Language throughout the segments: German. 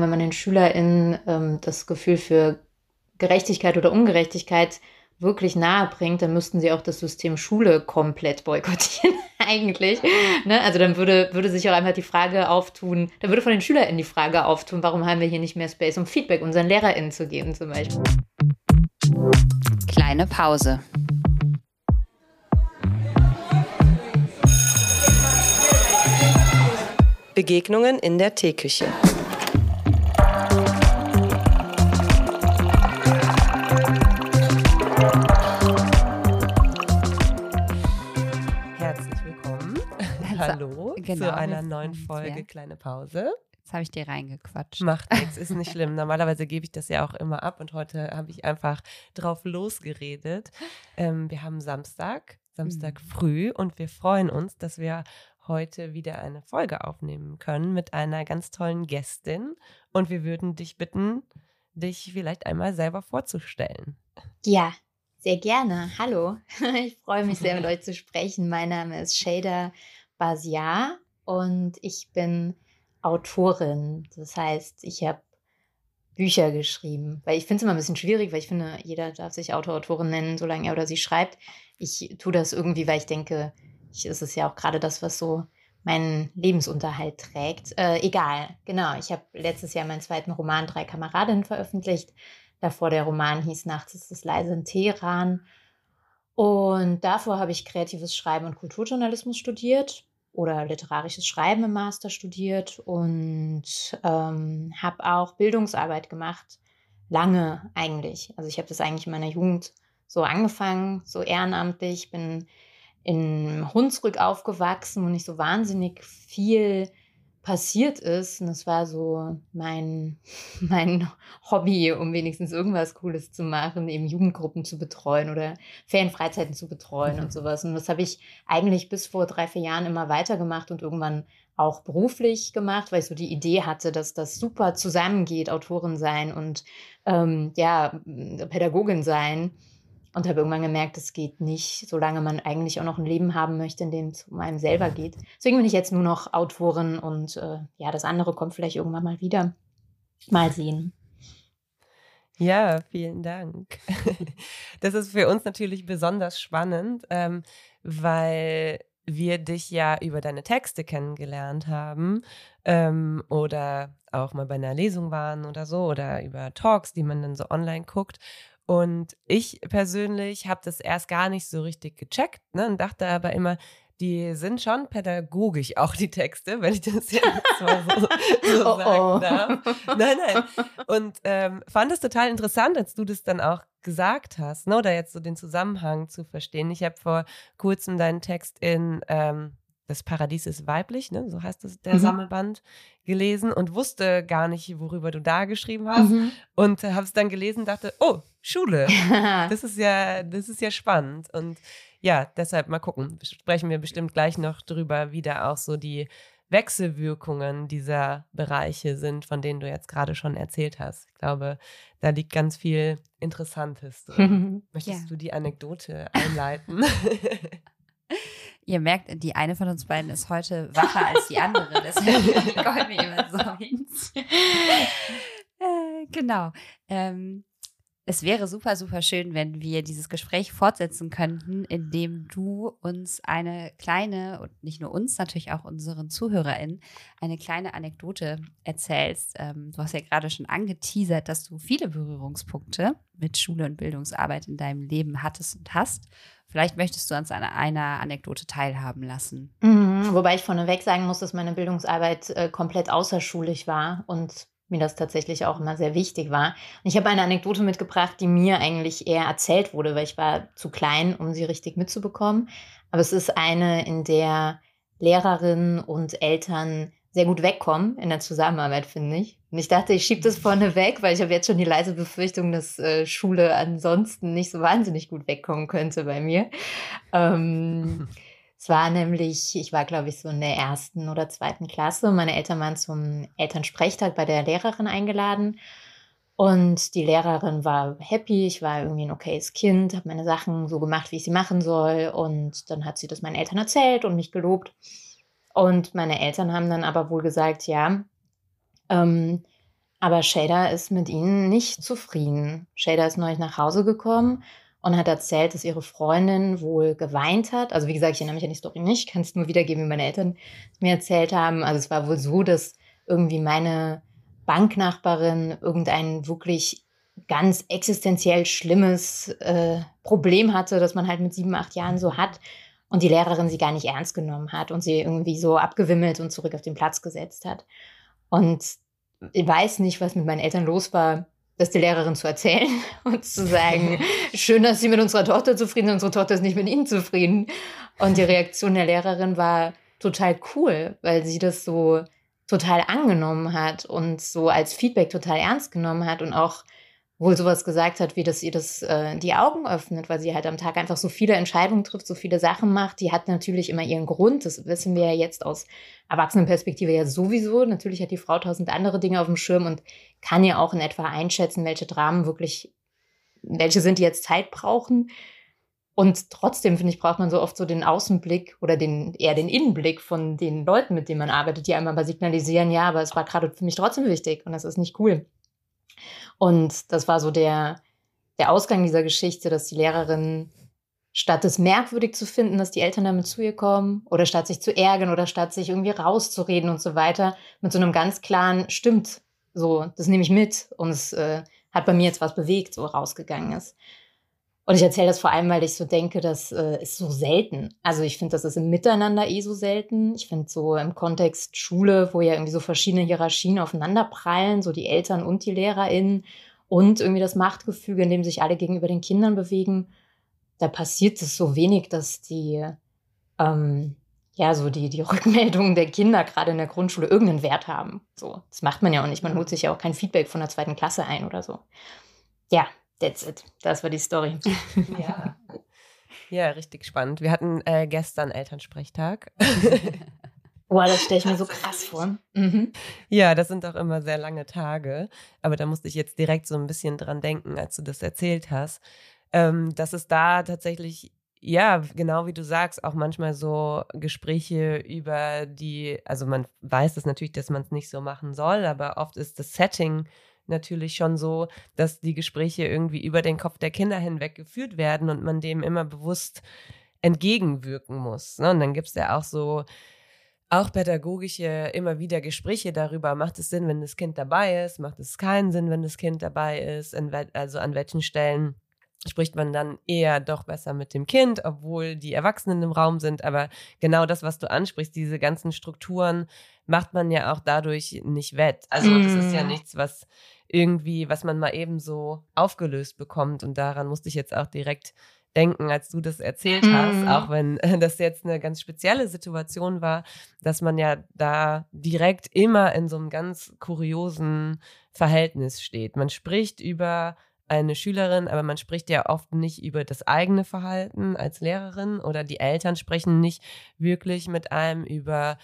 Wenn man den SchülerInnen ähm, das Gefühl für Gerechtigkeit oder Ungerechtigkeit wirklich nahe bringt, dann müssten sie auch das System Schule komplett boykottieren, eigentlich. Ne? Also dann würde, würde sich auch einfach die Frage auftun, dann würde von den SchülerInnen die Frage auftun, warum haben wir hier nicht mehr Space, um Feedback unseren LehrerInnen zu geben, zum Beispiel. Kleine Pause. Begegnungen in der Teeküche. Genau, zu einer neuen Folge ja. Kleine Pause. Jetzt habe ich dir reingequatscht. Macht nichts, ist nicht schlimm. Normalerweise gebe ich das ja auch immer ab und heute habe ich einfach drauf losgeredet. Ähm, wir haben Samstag, Samstag mhm. früh und wir freuen uns, dass wir heute wieder eine Folge aufnehmen können mit einer ganz tollen Gästin und wir würden dich bitten, dich vielleicht einmal selber vorzustellen. Ja, sehr gerne. Hallo. Ich freue mich sehr, mit euch zu sprechen. Mein Name ist Shader Basiar und ich bin Autorin. Das heißt, ich habe Bücher geschrieben. Weil ich finde es immer ein bisschen schwierig, weil ich finde, jeder darf sich Autor, Autorin nennen, solange er oder sie schreibt. Ich tue das irgendwie, weil ich denke, ich, ist es ja auch gerade das, was so meinen Lebensunterhalt trägt. Äh, egal, genau. Ich habe letztes Jahr meinen zweiten Roman Drei Kameradinnen veröffentlicht. Davor der Roman hieß Nachts ist es leise in Teheran. Und davor habe ich kreatives Schreiben und Kulturjournalismus studiert oder literarisches Schreiben im Master studiert und ähm, habe auch Bildungsarbeit gemacht. Lange eigentlich. Also ich habe das eigentlich in meiner Jugend so angefangen, so ehrenamtlich. Bin in Hunsrück aufgewachsen und nicht so wahnsinnig viel passiert ist. Und das war so mein, mein Hobby, um wenigstens irgendwas Cooles zu machen, eben Jugendgruppen zu betreuen oder Ferienfreizeiten zu betreuen und sowas. Und das habe ich eigentlich bis vor drei, vier Jahren immer weitergemacht und irgendwann auch beruflich gemacht, weil ich so die Idee hatte, dass das super zusammengeht, Autorin sein und ähm, ja, Pädagogin sein und habe irgendwann gemerkt, es geht nicht, solange man eigentlich auch noch ein Leben haben möchte, in dem es um einen selber geht. Deswegen bin ich jetzt nur noch Autorin und äh, ja, das andere kommt vielleicht irgendwann mal wieder. Mal sehen. Ja, vielen Dank. Das ist für uns natürlich besonders spannend, ähm, weil wir dich ja über deine Texte kennengelernt haben ähm, oder auch mal bei einer Lesung waren oder so oder über Talks, die man dann so online guckt. Und ich persönlich habe das erst gar nicht so richtig gecheckt ne, und dachte aber immer, die sind schon pädagogisch, auch die Texte, wenn ich das jetzt mal so, so oh, sagen oh. darf. Nein, nein. Und ähm, fand es total interessant, als du das dann auch gesagt hast, ne, oder jetzt so den Zusammenhang zu verstehen. Ich habe vor kurzem deinen Text in ähm, Das Paradies ist weiblich, ne, so heißt das, der mhm. Sammelband, gelesen und wusste gar nicht, worüber du da geschrieben hast. Mhm. Und habe es dann gelesen und dachte, oh, Schule. das ist ja, das ist ja spannend. Und ja, deshalb mal gucken. Sprechen wir bestimmt gleich noch drüber, wie da auch so die Wechselwirkungen dieser Bereiche sind, von denen du jetzt gerade schon erzählt hast. Ich glaube, da liegt ganz viel Interessantes drin. Möchtest ja. du die Anekdote einleiten? Ihr merkt, die eine von uns beiden ist heute wacher als die andere. Deswegen kommen wir immer so hin. äh, genau. Ähm, es wäre super, super schön, wenn wir dieses Gespräch fortsetzen könnten, indem du uns eine kleine, und nicht nur uns, natürlich auch unseren ZuhörerInnen, eine kleine Anekdote erzählst. Ähm, du hast ja gerade schon angeteasert, dass du viele Berührungspunkte mit Schule und Bildungsarbeit in deinem Leben hattest und hast. Vielleicht möchtest du uns an einer Anekdote teilhaben lassen. Mhm, wobei ich vorneweg sagen muss, dass meine Bildungsarbeit äh, komplett außerschulisch war und mir das tatsächlich auch immer sehr wichtig war. Und ich habe eine Anekdote mitgebracht, die mir eigentlich eher erzählt wurde, weil ich war zu klein, um sie richtig mitzubekommen. Aber es ist eine, in der Lehrerinnen und Eltern sehr gut wegkommen in der Zusammenarbeit, finde ich. Und ich dachte, ich schiebe das vorne weg, weil ich habe jetzt schon die leise Befürchtung, dass äh, Schule ansonsten nicht so wahnsinnig gut wegkommen könnte bei mir. Ähm, Es war nämlich, ich war glaube ich so in der ersten oder zweiten Klasse und meine Eltern waren zum Elternsprechtag bei der Lehrerin eingeladen. Und die Lehrerin war happy, ich war irgendwie ein okayes Kind, habe meine Sachen so gemacht, wie ich sie machen soll. Und dann hat sie das meinen Eltern erzählt und mich gelobt. Und meine Eltern haben dann aber wohl gesagt, ja, ähm, Aber Shader ist mit ihnen nicht zufrieden. Shader ist neulich nach Hause gekommen und hat erzählt, dass ihre Freundin wohl geweint hat. Also wie gesagt, ich erinnere mich an die Story nicht, kann es nur wiedergeben, wie meine Eltern mir erzählt haben. Also es war wohl so, dass irgendwie meine Banknachbarin irgendein wirklich ganz existenziell schlimmes äh, Problem hatte, das man halt mit sieben, acht Jahren so hat und die Lehrerin sie gar nicht ernst genommen hat und sie irgendwie so abgewimmelt und zurück auf den Platz gesetzt hat. Und ich weiß nicht, was mit meinen Eltern los war, das der Lehrerin zu erzählen und zu sagen, schön, dass Sie mit unserer Tochter zufrieden sind, unsere Tochter ist nicht mit Ihnen zufrieden. Und die Reaktion der Lehrerin war total cool, weil sie das so total angenommen hat und so als Feedback total ernst genommen hat und auch wohl sowas gesagt hat, wie dass ihr das äh, die Augen öffnet, weil sie halt am Tag einfach so viele Entscheidungen trifft, so viele Sachen macht. Die hat natürlich immer ihren Grund. Das wissen wir ja jetzt aus Erwachsenenperspektive ja sowieso. Natürlich hat die Frau tausend andere Dinge auf dem Schirm und kann ja auch in etwa einschätzen, welche Dramen wirklich, welche sind, die jetzt Zeit brauchen. Und trotzdem, finde ich, braucht man so oft so den Außenblick oder den, eher den Innenblick von den Leuten, mit denen man arbeitet, die einmal mal signalisieren, ja, aber es war gerade für mich trotzdem wichtig und das ist nicht cool. Und das war so der, der Ausgang dieser Geschichte, dass die Lehrerin statt es merkwürdig zu finden, dass die Eltern damit zu ihr kommen oder statt sich zu ärgern oder statt sich irgendwie rauszureden und so weiter, mit so einem ganz klaren Stimmt, so, das nehme ich mit und es äh, hat bei mir jetzt was bewegt, so rausgegangen ist. Und ich erzähle das vor allem, weil ich so denke, das äh, ist so selten. Also ich finde, das ist im Miteinander eh so selten. Ich finde so im Kontext Schule, wo ja irgendwie so verschiedene Hierarchien aufeinanderprallen, so die Eltern und die LehrerInnen und irgendwie das Machtgefüge, in dem sich alle gegenüber den Kindern bewegen, da passiert es so wenig, dass die, ähm, ja, so die, die Rückmeldungen der Kinder gerade in der Grundschule irgendeinen Wert haben. So, das macht man ja auch nicht. Man holt sich ja auch kein Feedback von der zweiten Klasse ein oder so. Ja, That's it. Das war die Story. Ja. Ja, richtig spannend. Wir hatten äh, gestern Elternsprechtag. Boah, das stelle ich mir so krass vor. Mhm. Ja, das sind auch immer sehr lange Tage. Aber da musste ich jetzt direkt so ein bisschen dran denken, als du das erzählt hast, ähm, dass es da tatsächlich, ja, genau wie du sagst, auch manchmal so Gespräche über die, also man weiß das natürlich, dass man es nicht so machen soll, aber oft ist das Setting natürlich schon so, dass die Gespräche irgendwie über den Kopf der Kinder hinweg geführt werden und man dem immer bewusst entgegenwirken muss. Ne? Und dann gibt es ja auch so auch pädagogische immer wieder Gespräche darüber, macht es Sinn, wenn das Kind dabei ist, macht es keinen Sinn, wenn das Kind dabei ist, also an welchen Stellen spricht man dann eher doch besser mit dem Kind, obwohl die Erwachsenen im Raum sind. Aber genau das, was du ansprichst, diese ganzen Strukturen, macht man ja auch dadurch nicht wett. Also das ist ja mm. nichts, was irgendwie, was man mal eben so aufgelöst bekommt. Und daran musste ich jetzt auch direkt denken, als du das erzählt hast, mhm. auch wenn das jetzt eine ganz spezielle Situation war, dass man ja da direkt immer in so einem ganz kuriosen Verhältnis steht. Man spricht über eine Schülerin, aber man spricht ja oft nicht über das eigene Verhalten als Lehrerin oder die Eltern sprechen nicht wirklich mit einem über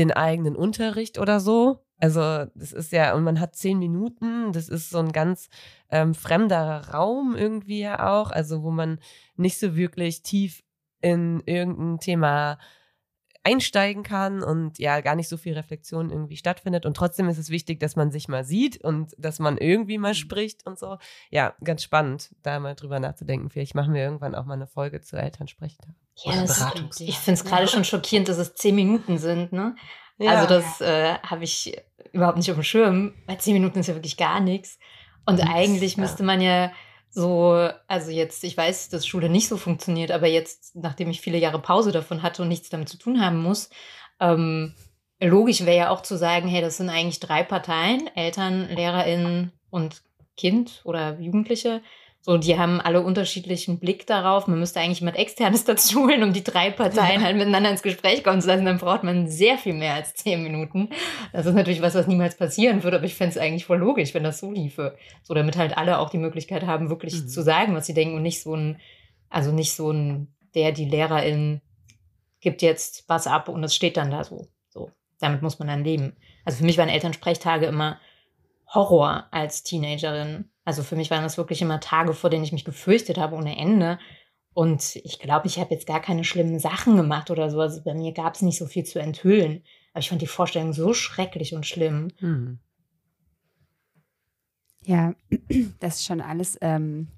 den eigenen Unterricht oder so. Also das ist ja, und man hat zehn Minuten, das ist so ein ganz ähm, fremder Raum irgendwie ja auch, also wo man nicht so wirklich tief in irgendein Thema einsteigen kann und ja gar nicht so viel Reflexion irgendwie stattfindet. Und trotzdem ist es wichtig, dass man sich mal sieht und dass man irgendwie mal mhm. spricht und so. Ja, ganz spannend, da mal drüber nachzudenken. Vielleicht machen wir irgendwann auch mal eine Folge zu Elternsprechtag. Ja, ich finde es gerade schon schockierend, dass es zehn Minuten sind, ne? Ja. Also das äh, habe ich überhaupt nicht auf dem Schirm, weil zehn Minuten ist ja wirklich gar nichts. Und nichts, eigentlich ja. müsste man ja so, also jetzt, ich weiß, dass Schule nicht so funktioniert, aber jetzt, nachdem ich viele Jahre Pause davon hatte und nichts damit zu tun haben muss, ähm, logisch wäre ja auch zu sagen, hey, das sind eigentlich drei Parteien, Eltern, LehrerInnen und Kind oder Jugendliche. So, die haben alle unterschiedlichen Blick darauf. Man müsste eigentlich jemand Externes dazu holen, um die drei Parteien halt miteinander ins Gespräch kommen zu lassen. Dann braucht man sehr viel mehr als zehn Minuten. Das ist natürlich was, was niemals passieren würde, aber ich fände es eigentlich voll logisch, wenn das so liefe. So, damit halt alle auch die Möglichkeit haben, wirklich mhm. zu sagen, was sie denken und nicht so ein, also nicht so ein, der, die Lehrerin gibt jetzt was ab und es steht dann da so. So, damit muss man dann leben. Also für mich waren Elternsprechtage immer Horror als Teenagerin. Also für mich waren das wirklich immer Tage, vor denen ich mich gefürchtet habe ohne Ende. Und ich glaube, ich habe jetzt gar keine schlimmen Sachen gemacht oder so. Also bei mir gab es nicht so viel zu enthüllen. Aber ich fand die Vorstellung so schrecklich und schlimm. Hm. Ja, das ist schon alles ähm,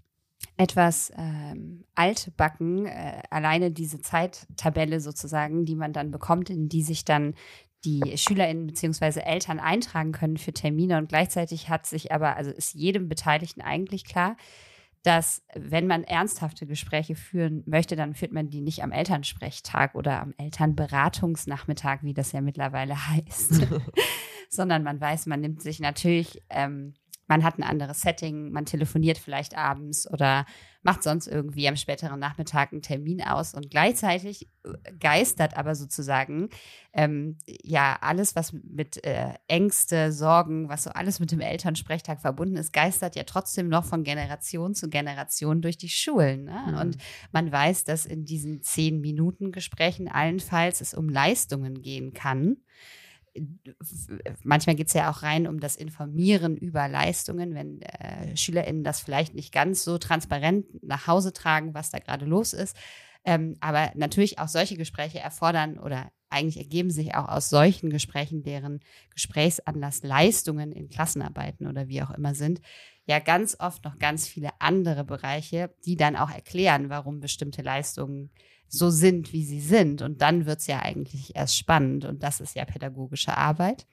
etwas ähm, altbacken. Äh, alleine diese Zeittabelle sozusagen, die man dann bekommt, in die sich dann die SchülerInnen bzw. Eltern eintragen können für Termine. Und gleichzeitig hat sich aber, also ist jedem Beteiligten eigentlich klar, dass wenn man ernsthafte Gespräche führen möchte, dann führt man die nicht am Elternsprechtag oder am Elternberatungsnachmittag, wie das ja mittlerweile heißt, sondern man weiß, man nimmt sich natürlich ähm, man hat ein anderes Setting, man telefoniert vielleicht abends oder macht sonst irgendwie am späteren Nachmittag einen Termin aus und gleichzeitig äh, geistert aber sozusagen ähm, ja alles, was mit äh, Ängste, Sorgen, was so alles mit dem Elternsprechtag verbunden ist, geistert ja trotzdem noch von Generation zu Generation durch die Schulen. Ne? Mhm. Und man weiß, dass in diesen zehn Minuten Gesprächen allenfalls es um Leistungen gehen kann manchmal geht es ja auch rein um das Informieren über Leistungen, wenn äh, SchülerInnen das vielleicht nicht ganz so transparent nach Hause tragen, was da gerade los ist. Ähm, aber natürlich auch solche Gespräche erfordern oder eigentlich ergeben sich auch aus solchen Gesprächen, deren Gesprächsanlass Leistungen in Klassenarbeiten oder wie auch immer sind, ja ganz oft noch ganz viele andere Bereiche, die dann auch erklären, warum bestimmte Leistungen so sind, wie sie sind. Und dann wird es ja eigentlich erst spannend. Und das ist ja pädagogische Arbeit.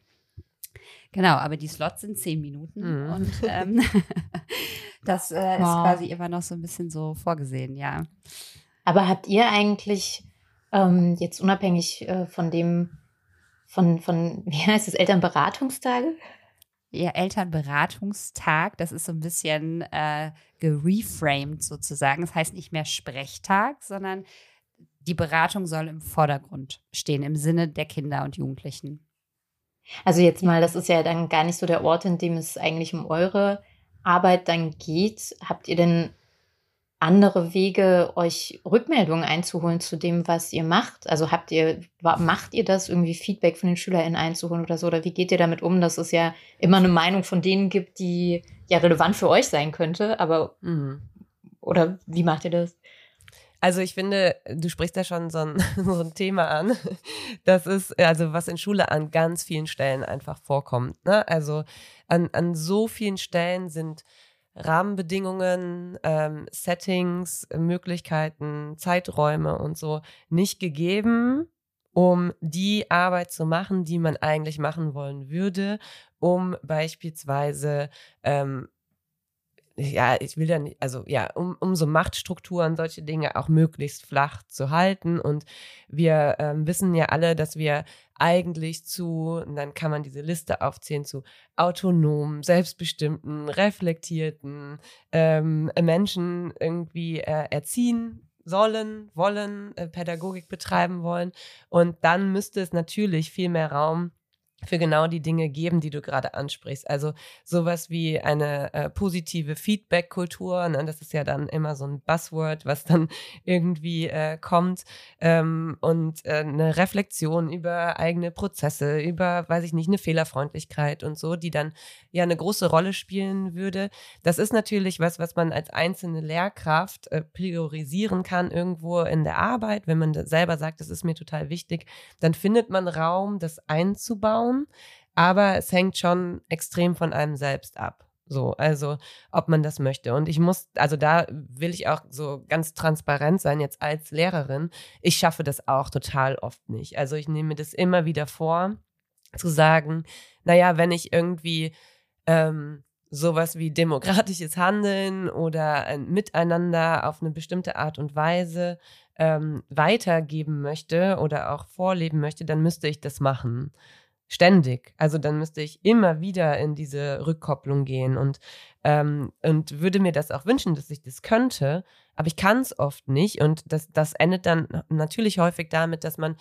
Genau, aber die Slots sind zehn Minuten mhm. und ähm, das äh, wow. ist quasi immer noch so ein bisschen so vorgesehen, ja. Aber habt ihr eigentlich ähm, jetzt unabhängig äh, von dem, von, von, wie heißt es, Elternberatungstage? Ja, Elternberatungstag, das ist so ein bisschen äh, gereframed sozusagen. Das heißt nicht mehr Sprechtag, sondern die Beratung soll im Vordergrund stehen, im Sinne der Kinder und Jugendlichen. Also jetzt mal, das ist ja dann gar nicht so der Ort, in dem es eigentlich um eure Arbeit dann geht. Habt ihr denn andere Wege, euch Rückmeldungen einzuholen zu dem, was ihr macht? Also habt ihr, macht ihr das irgendwie Feedback von den SchülerInnen einzuholen oder so? Oder wie geht ihr damit um, dass es ja immer eine Meinung von denen gibt, die ja relevant für euch sein könnte, aber mhm. oder wie macht ihr das? Also ich finde, du sprichst ja schon so ein, so ein Thema an. Das ist, also was in Schule an ganz vielen Stellen einfach vorkommt. Ne? Also an, an so vielen Stellen sind Rahmenbedingungen, ähm, Settings, Möglichkeiten, Zeiträume und so nicht gegeben, um die Arbeit zu machen, die man eigentlich machen wollen würde, um beispielsweise ähm, ja, ich will ja nicht, also ja, um, um so Machtstrukturen, solche Dinge auch möglichst flach zu halten. Und wir ähm, wissen ja alle, dass wir eigentlich zu, und dann kann man diese Liste aufzählen, zu autonomen, selbstbestimmten, reflektierten ähm, Menschen irgendwie äh, erziehen sollen, wollen, äh, Pädagogik betreiben wollen. Und dann müsste es natürlich viel mehr Raum für genau die Dinge geben, die du gerade ansprichst. Also sowas wie eine äh, positive Feedback-Kultur, ne? das ist ja dann immer so ein Buzzword, was dann irgendwie äh, kommt ähm, und äh, eine Reflexion über eigene Prozesse, über, weiß ich nicht, eine Fehlerfreundlichkeit und so, die dann ja eine große Rolle spielen würde. Das ist natürlich was, was man als einzelne Lehrkraft äh, priorisieren kann irgendwo in der Arbeit, wenn man selber sagt, das ist mir total wichtig, dann findet man Raum, das einzubauen Frauen, aber es hängt schon extrem von einem selbst ab. So, also ob man das möchte. Und ich muss, also da will ich auch so ganz transparent sein jetzt als Lehrerin. Ich schaffe das auch total oft nicht. Also ich nehme mir das immer wieder vor, zu sagen, naja, wenn ich irgendwie ähm, sowas wie demokratisches Handeln oder ein Miteinander auf eine bestimmte Art und Weise ähm, weitergeben möchte oder auch vorleben möchte, dann müsste ich das machen. Ständig. Also dann müsste ich immer wieder in diese Rückkopplung gehen und, ähm, und würde mir das auch wünschen, dass ich das könnte. Aber ich kann es oft nicht. Und das, das endet dann natürlich häufig damit, dass man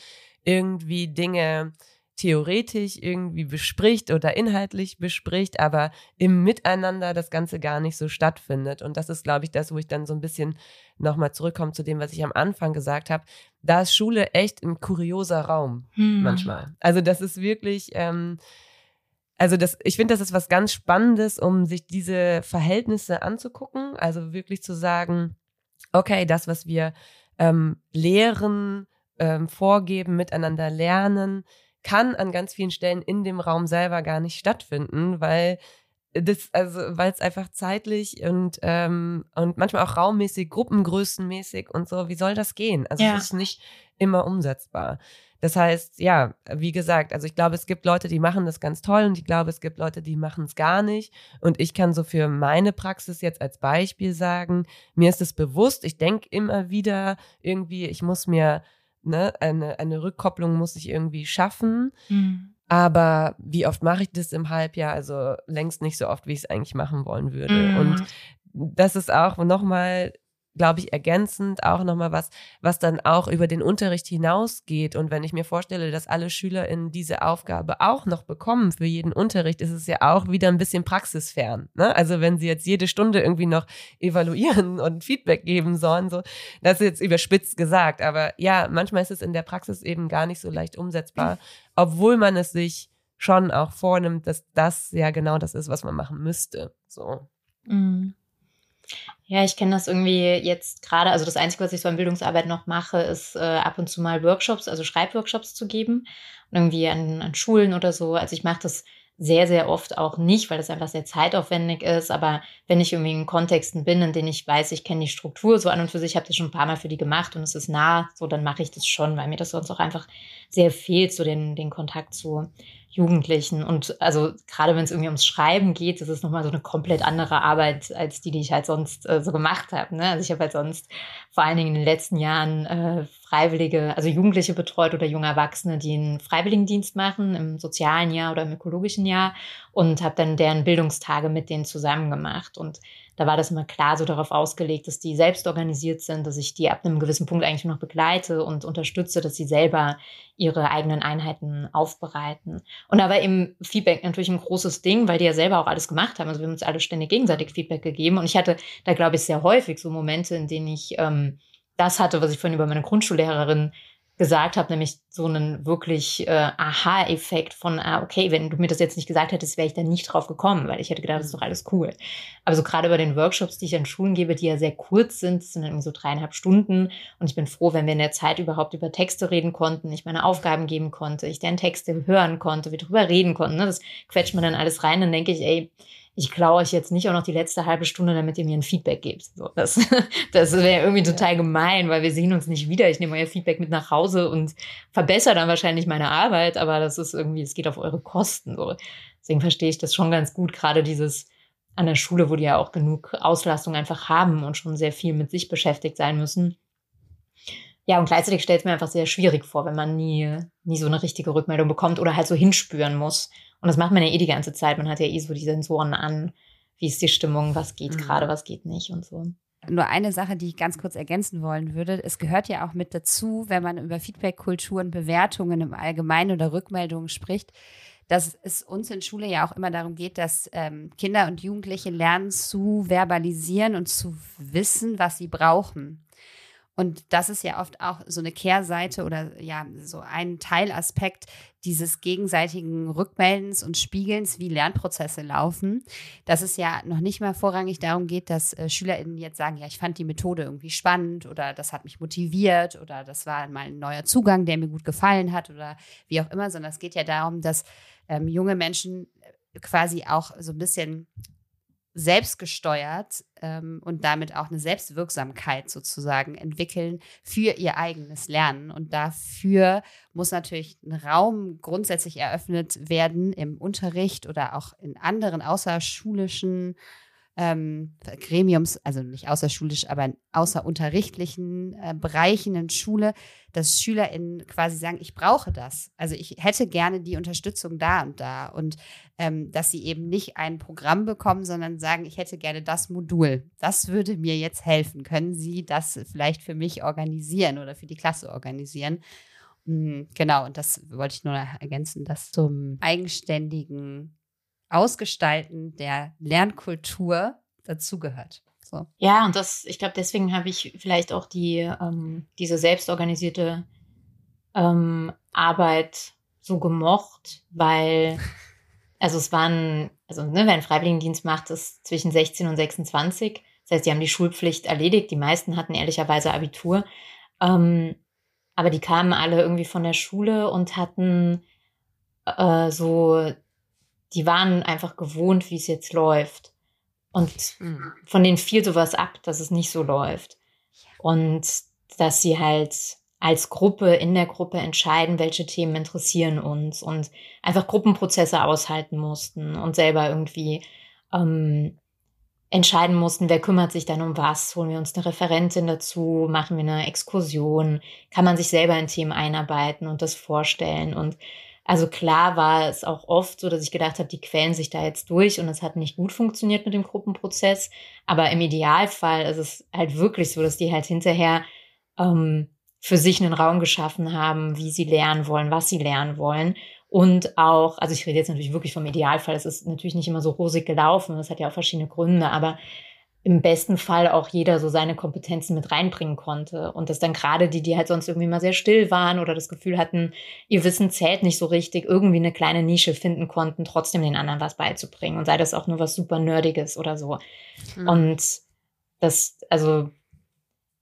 irgendwie Dinge theoretisch irgendwie bespricht oder inhaltlich bespricht, aber im Miteinander das Ganze gar nicht so stattfindet. Und das ist, glaube ich, das, wo ich dann so ein bisschen nochmal zurückkomme zu dem, was ich am Anfang gesagt habe. Da ist Schule echt ein kurioser Raum hm. manchmal. Also das ist wirklich, ähm, also das, ich finde, das ist was ganz Spannendes, um sich diese Verhältnisse anzugucken. Also wirklich zu sagen, okay, das, was wir ähm, lehren, ähm, vorgeben, miteinander lernen, kann an ganz vielen Stellen in dem Raum selber gar nicht stattfinden, weil das, also, weil es einfach zeitlich und, ähm, und manchmal auch raummäßig, gruppengrößenmäßig und so, wie soll das gehen? Also Ja. es ist nicht immer umsetzbar. Das heißt, ja, wie gesagt, also ich glaube, es gibt Leute, die machen das ganz toll und ich glaube, es gibt Leute, die machen es gar nicht. Und ich kann so für meine Praxis jetzt als Beispiel sagen, mir ist es bewusst, ich denke immer wieder irgendwie, ich muss mir, ne, eine, eine Rückkopplung muss ich irgendwie schaffen. Mhm. Aber wie oft mache ich das im Halbjahr? Also längst nicht so oft, wie ich es eigentlich machen wollen würde. Mhm. Und das ist auch nochmal, glaube ich, ergänzend auch nochmal was, was dann auch über den Unterricht hinausgeht. Und wenn ich mir vorstelle, dass alle SchülerInnen diese Aufgabe auch noch bekommen für jeden Unterricht, ist es ja auch wieder ein bisschen praxisfern. Ne? Also wenn sie jetzt jede Stunde irgendwie noch evaluieren und Feedback geben sollen, so, das ist jetzt überspitzt gesagt. Aber ja, manchmal ist es in der Praxis eben gar nicht so leicht umsetzbar, obwohl man es sich schon auch vornimmt, dass das ja genau das ist, was man machen müsste. So. Mhm. Ja, ich kenne das irgendwie jetzt gerade. Also das Einzige, was ich so an Bildungsarbeit noch mache, ist äh, ab und zu mal Workshops, also Schreibworkshops zu geben. Irgendwie an, an Schulen oder so. Also ich mache das sehr, sehr oft auch nicht, weil das einfach sehr zeitaufwendig ist. Aber wenn ich irgendwie in Kontexten bin, in denen ich weiß, ich kenne die Struktur so an und für sich, habe das schon ein paar Mal für die gemacht und es ist nah, so dann mache ich das schon, weil mir das sonst auch einfach sehr fehlt, so den, den Kontakt zu Jugendlichen. Und also gerade wenn es irgendwie ums Schreiben geht, das ist nochmal so eine komplett andere Arbeit als die, die ich halt sonst äh, so gemacht habe. Ne? Also ich habe halt sonst vor allen Dingen in den letzten Jahren äh, Freiwillige, also Jugendliche betreut oder junge Erwachsene, die einen Freiwilligendienst machen im sozialen Jahr oder im ökologischen Jahr und habe dann deren Bildungstage mit denen zusammen gemacht. Und da war das immer klar so darauf ausgelegt, dass die selbst organisiert sind, dass ich die ab einem gewissen Punkt eigentlich nur noch begleite und unterstütze, dass sie selber ihre eigenen Einheiten aufbereiten. Und da war eben Feedback natürlich ein großes Ding, weil die ja selber auch alles gemacht haben. Also wir haben uns alle ständig gegenseitig Feedback gegeben. Und ich hatte da, glaube ich, sehr häufig so Momente, in denen ich ähm, das hatte, was ich vorhin über meine Grundschullehrerin gesagt habe, nämlich so einen wirklich äh, Aha-Effekt von, ah, okay, wenn du mir das jetzt nicht gesagt hättest, wäre ich da nicht drauf gekommen, weil ich hätte gedacht, das ist doch alles cool. Aber so gerade bei den Workshops, die ich an Schulen gebe, die ja sehr kurz sind, das sind dann so dreieinhalb Stunden und ich bin froh, wenn wir in der Zeit überhaupt über Texte reden konnten, ich meine Aufgaben geben konnte, ich deren Texte hören konnte, wir drüber reden konnten, ne? das quetscht man dann alles rein, dann denke ich, ey, ich klaue euch jetzt nicht auch noch die letzte halbe Stunde, damit ihr mir ein Feedback gebt. So, das das wäre irgendwie total gemein, weil wir sehen uns nicht wieder. Ich nehme euer Feedback mit nach Hause und verbessere dann wahrscheinlich meine Arbeit, aber das ist irgendwie, es geht auf eure Kosten. So. Deswegen verstehe ich das schon ganz gut, gerade dieses an der Schule, wo die ja auch genug Auslastung einfach haben und schon sehr viel mit sich beschäftigt sein müssen. Ja, und gleichzeitig stellt es mir einfach sehr schwierig vor, wenn man nie, nie so eine richtige Rückmeldung bekommt oder halt so hinspüren muss. Und das macht man ja eh die ganze Zeit. Man hat ja eh so die Sensoren an. Wie ist die Stimmung? Was geht Mhm. gerade? Was geht nicht? Und so. Nur eine Sache, die ich ganz kurz ergänzen wollen würde. Es gehört ja auch mit dazu, wenn man über Feedback-Kulturen, Bewertungen im Allgemeinen oder Rückmeldungen spricht, dass es uns in Schule ja auch immer darum geht, dass ähm, Kinder und Jugendliche lernen zu verbalisieren und zu wissen, was sie brauchen. Und das ist ja oft auch so eine Kehrseite oder ja, so ein Teilaspekt dieses gegenseitigen Rückmeldens und Spiegelns, wie Lernprozesse laufen. Dass es ja noch nicht mal vorrangig darum geht, dass äh, SchülerInnen jetzt sagen, ja, ich fand die Methode irgendwie spannend oder das hat mich motiviert oder das war mal ein neuer Zugang, der mir gut gefallen hat oder wie auch immer, sondern es geht ja darum, dass ähm, junge Menschen äh, quasi auch so ein bisschen selbstgesteuert ähm, und damit auch eine Selbstwirksamkeit sozusagen entwickeln für ihr eigenes Lernen. Und dafür muss natürlich ein Raum grundsätzlich eröffnet werden im Unterricht oder auch in anderen außerschulischen ähm, Gremiums, also nicht außerschulisch, aber in außerunterrichtlichen äh, Bereichen in Schule, dass SchülerInnen quasi sagen, ich brauche das. Also ich hätte gerne die Unterstützung da und da. Und ähm, dass sie eben nicht ein Programm bekommen, sondern sagen, ich hätte gerne das Modul. Das würde mir jetzt helfen. Können Sie das vielleicht für mich organisieren oder für die Klasse organisieren? Mm, Genau, und das wollte ich nur ergänzen, dass zum eigenständigen Ausgestalten der Lernkultur dazugehört. So. Ja, und das, ich glaube, deswegen habe ich vielleicht auch die, ähm, diese selbstorganisierte ähm, Arbeit so gemocht, weil, also es waren, also ne, wer einen Freiwilligendienst macht, ist zwischen 16 und 26. Das heißt, die haben die Schulpflicht erledigt. Die meisten hatten ehrlicherweise Abitur. Ähm, aber die kamen alle irgendwie von der Schule und hatten äh, so die waren einfach gewohnt, wie es jetzt läuft. Und mhm. von denen fiel sowas ab, dass es nicht so läuft. Und dass sie halt als Gruppe in der Gruppe entscheiden, welche Themen interessieren uns und einfach Gruppenprozesse aushalten mussten und selber irgendwie ähm, entscheiden mussten, wer kümmert sich dann um was, holen wir uns eine Referentin dazu, machen wir eine Exkursion, kann man sich selber in Themen einarbeiten und das vorstellen und also klar war es auch oft so, dass ich gedacht habe, die quälen sich da jetzt durch und es hat nicht gut funktioniert mit dem Gruppenprozess. Aber im Idealfall ist es halt wirklich so, dass die halt hinterher ähm, für sich einen Raum geschaffen haben, wie sie lernen wollen, was sie lernen wollen. Und auch, also ich rede jetzt natürlich wirklich vom Idealfall, es ist natürlich nicht immer so rosig gelaufen, das hat ja auch verschiedene Gründe, aber im besten Fall auch jeder so seine Kompetenzen mit reinbringen konnte. Und dass dann gerade die, die halt sonst irgendwie mal sehr still waren oder das Gefühl hatten, ihr Wissen zählt nicht so richtig, irgendwie eine kleine Nische finden konnten, trotzdem den anderen was beizubringen. Und sei das auch nur was super Nerdiges oder so. Mhm. Und das, also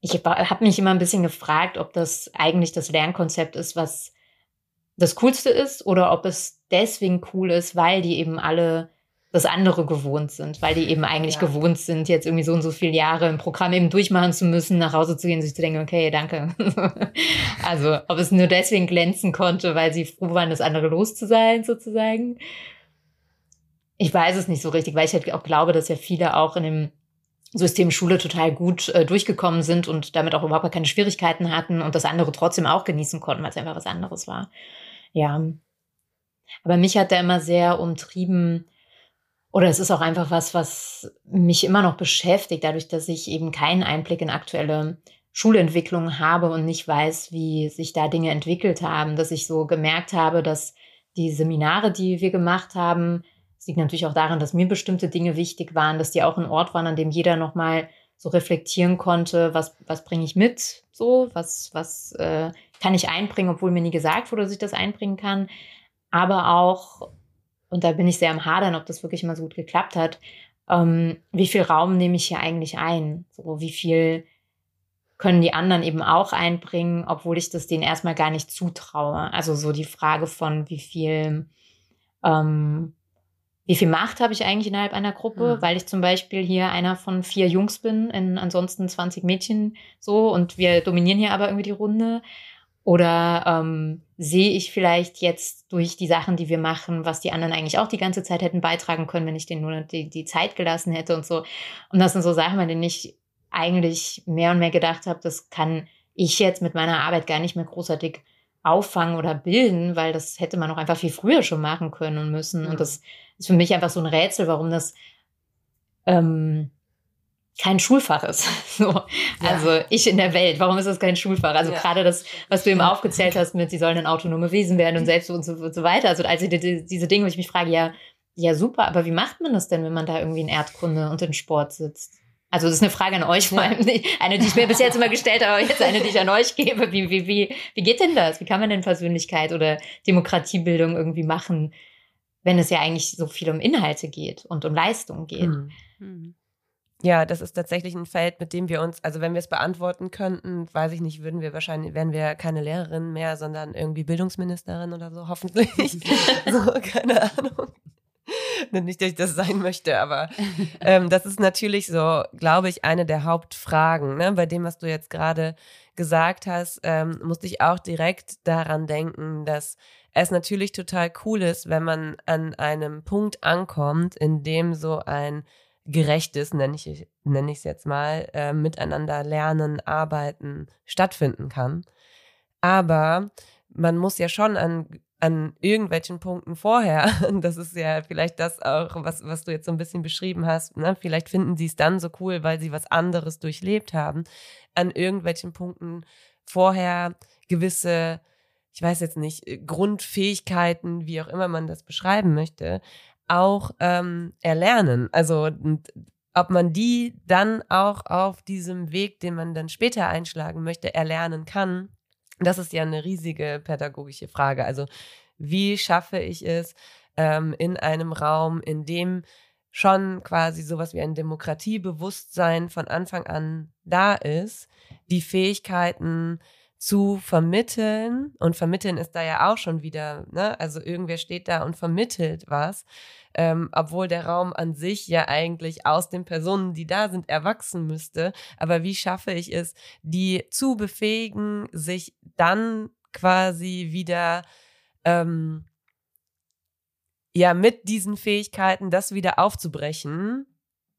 ich habe mich immer ein bisschen gefragt, ob das eigentlich das Lernkonzept ist, was das Coolste ist oder ob es deswegen cool ist, weil die eben alle das andere gewohnt sind, weil die eben eigentlich ja. gewohnt sind, jetzt irgendwie so und so viele Jahre im Programm eben durchmachen zu müssen, nach Hause zu gehen, sich zu denken, okay, danke. also, ob es nur deswegen glänzen konnte, weil sie froh waren, das andere los zu sein, sozusagen. Ich weiß es nicht so richtig, weil ich halt auch glaube, dass ja viele auch in dem System Schule total gut äh, durchgekommen sind und damit auch überhaupt keine Schwierigkeiten hatten und das andere trotzdem auch genießen konnten, weil es einfach was anderes war. Ja. Aber mich hat da immer sehr umtrieben, oder es ist auch einfach was, was mich immer noch beschäftigt, dadurch, dass ich eben keinen Einblick in aktuelle Schulentwicklung habe und nicht weiß, wie sich da Dinge entwickelt haben, dass ich so gemerkt habe, dass die Seminare, die wir gemacht haben, es liegt natürlich auch daran, dass mir bestimmte Dinge wichtig waren, dass die auch ein Ort waren, an dem jeder nochmal so reflektieren konnte, was, was bringe ich mit, so, was, was äh, kann ich einbringen, obwohl mir nie gesagt wurde, dass ich das einbringen kann. Aber auch und da bin ich sehr am Hadern, ob das wirklich mal so gut geklappt hat, ähm, wie viel Raum nehme ich hier eigentlich ein? So, wie viel können die anderen eben auch einbringen, obwohl ich das denen erstmal gar nicht zutraue. Also so die Frage von wie viel, ähm, wie viel Macht habe ich eigentlich innerhalb einer Gruppe, mhm. weil ich zum Beispiel hier einer von vier Jungs bin, in ansonsten 20 Mädchen so und wir dominieren hier aber irgendwie die Runde. Oder ähm, sehe ich vielleicht jetzt durch die Sachen, die wir machen, was die anderen eigentlich auch die ganze Zeit hätten beitragen können, wenn ich denen nur die, die Zeit gelassen hätte und so. Und das sind so Sachen, bei denen ich eigentlich mehr und mehr gedacht habe, das kann ich jetzt mit meiner Arbeit gar nicht mehr großartig auffangen oder bilden, weil das hätte man auch einfach viel früher schon machen können und müssen. Und das ist für mich einfach so ein Rätsel, warum das ähm, kein Schulfach ist. So. Ja. Also ich in der Welt, warum ist das kein Schulfach? Also ja. gerade das, was du eben aufgezählt hast mit, sie sollen ein autonome Wesen werden und selbst und so, und so weiter. Also, also die, diese Dinge, wo ich mich frage, ja, ja super, aber wie macht man das denn, wenn man da irgendwie in Erdkunde und in Sport sitzt? Also das ist eine Frage an euch, vor allem eine, die ich mir bis jetzt immer gestellt habe, aber jetzt eine, die ich an euch gebe. Wie, wie, wie, wie geht denn das? Wie kann man denn Persönlichkeit oder Demokratiebildung irgendwie machen, wenn es ja eigentlich so viel um Inhalte geht und um Leistung geht? Mhm. Mhm. Ja, das ist tatsächlich ein Feld, mit dem wir uns, also wenn wir es beantworten könnten, weiß ich nicht, würden wir wahrscheinlich, wären wir keine Lehrerin mehr, sondern irgendwie Bildungsministerin oder so, hoffentlich. so, keine Ahnung. Nicht, dass ich das sein möchte, aber ähm, das ist natürlich so, glaube ich, eine der Hauptfragen. Ne? Bei dem, was du jetzt gerade gesagt hast, ähm, musste ich auch direkt daran denken, dass es natürlich total cool ist, wenn man an einem Punkt ankommt, in dem so ein gerechtes, nenne ich nenne ich es jetzt mal, äh, miteinander lernen, arbeiten stattfinden kann. Aber man muss ja schon an an irgendwelchen Punkten vorher, das ist ja vielleicht das auch, was, was du jetzt so ein bisschen beschrieben hast, ne? vielleicht finden sie es dann so cool, weil sie was anderes durchlebt haben, an irgendwelchen Punkten vorher gewisse, ich weiß jetzt nicht, Grundfähigkeiten, wie auch immer man das beschreiben möchte, auch ähm, erlernen. Also ob man die dann auch auf diesem Weg, den man dann später einschlagen möchte, erlernen kann, das ist ja eine riesige pädagogische Frage. Also wie schaffe ich es ähm, in einem Raum, in dem schon quasi sowas wie ein Demokratiebewusstsein von Anfang an da ist, die Fähigkeiten zu vermitteln. Und vermitteln ist da ja auch schon wieder, ne? Also irgendwer steht da und vermittelt was, ähm, obwohl der Raum an sich ja eigentlich aus den Personen, die da sind, erwachsen müsste. Aber wie schaffe ich es, die zu befähigen, sich dann quasi wieder ähm, ja mit diesen Fähigkeiten das wieder aufzubrechen,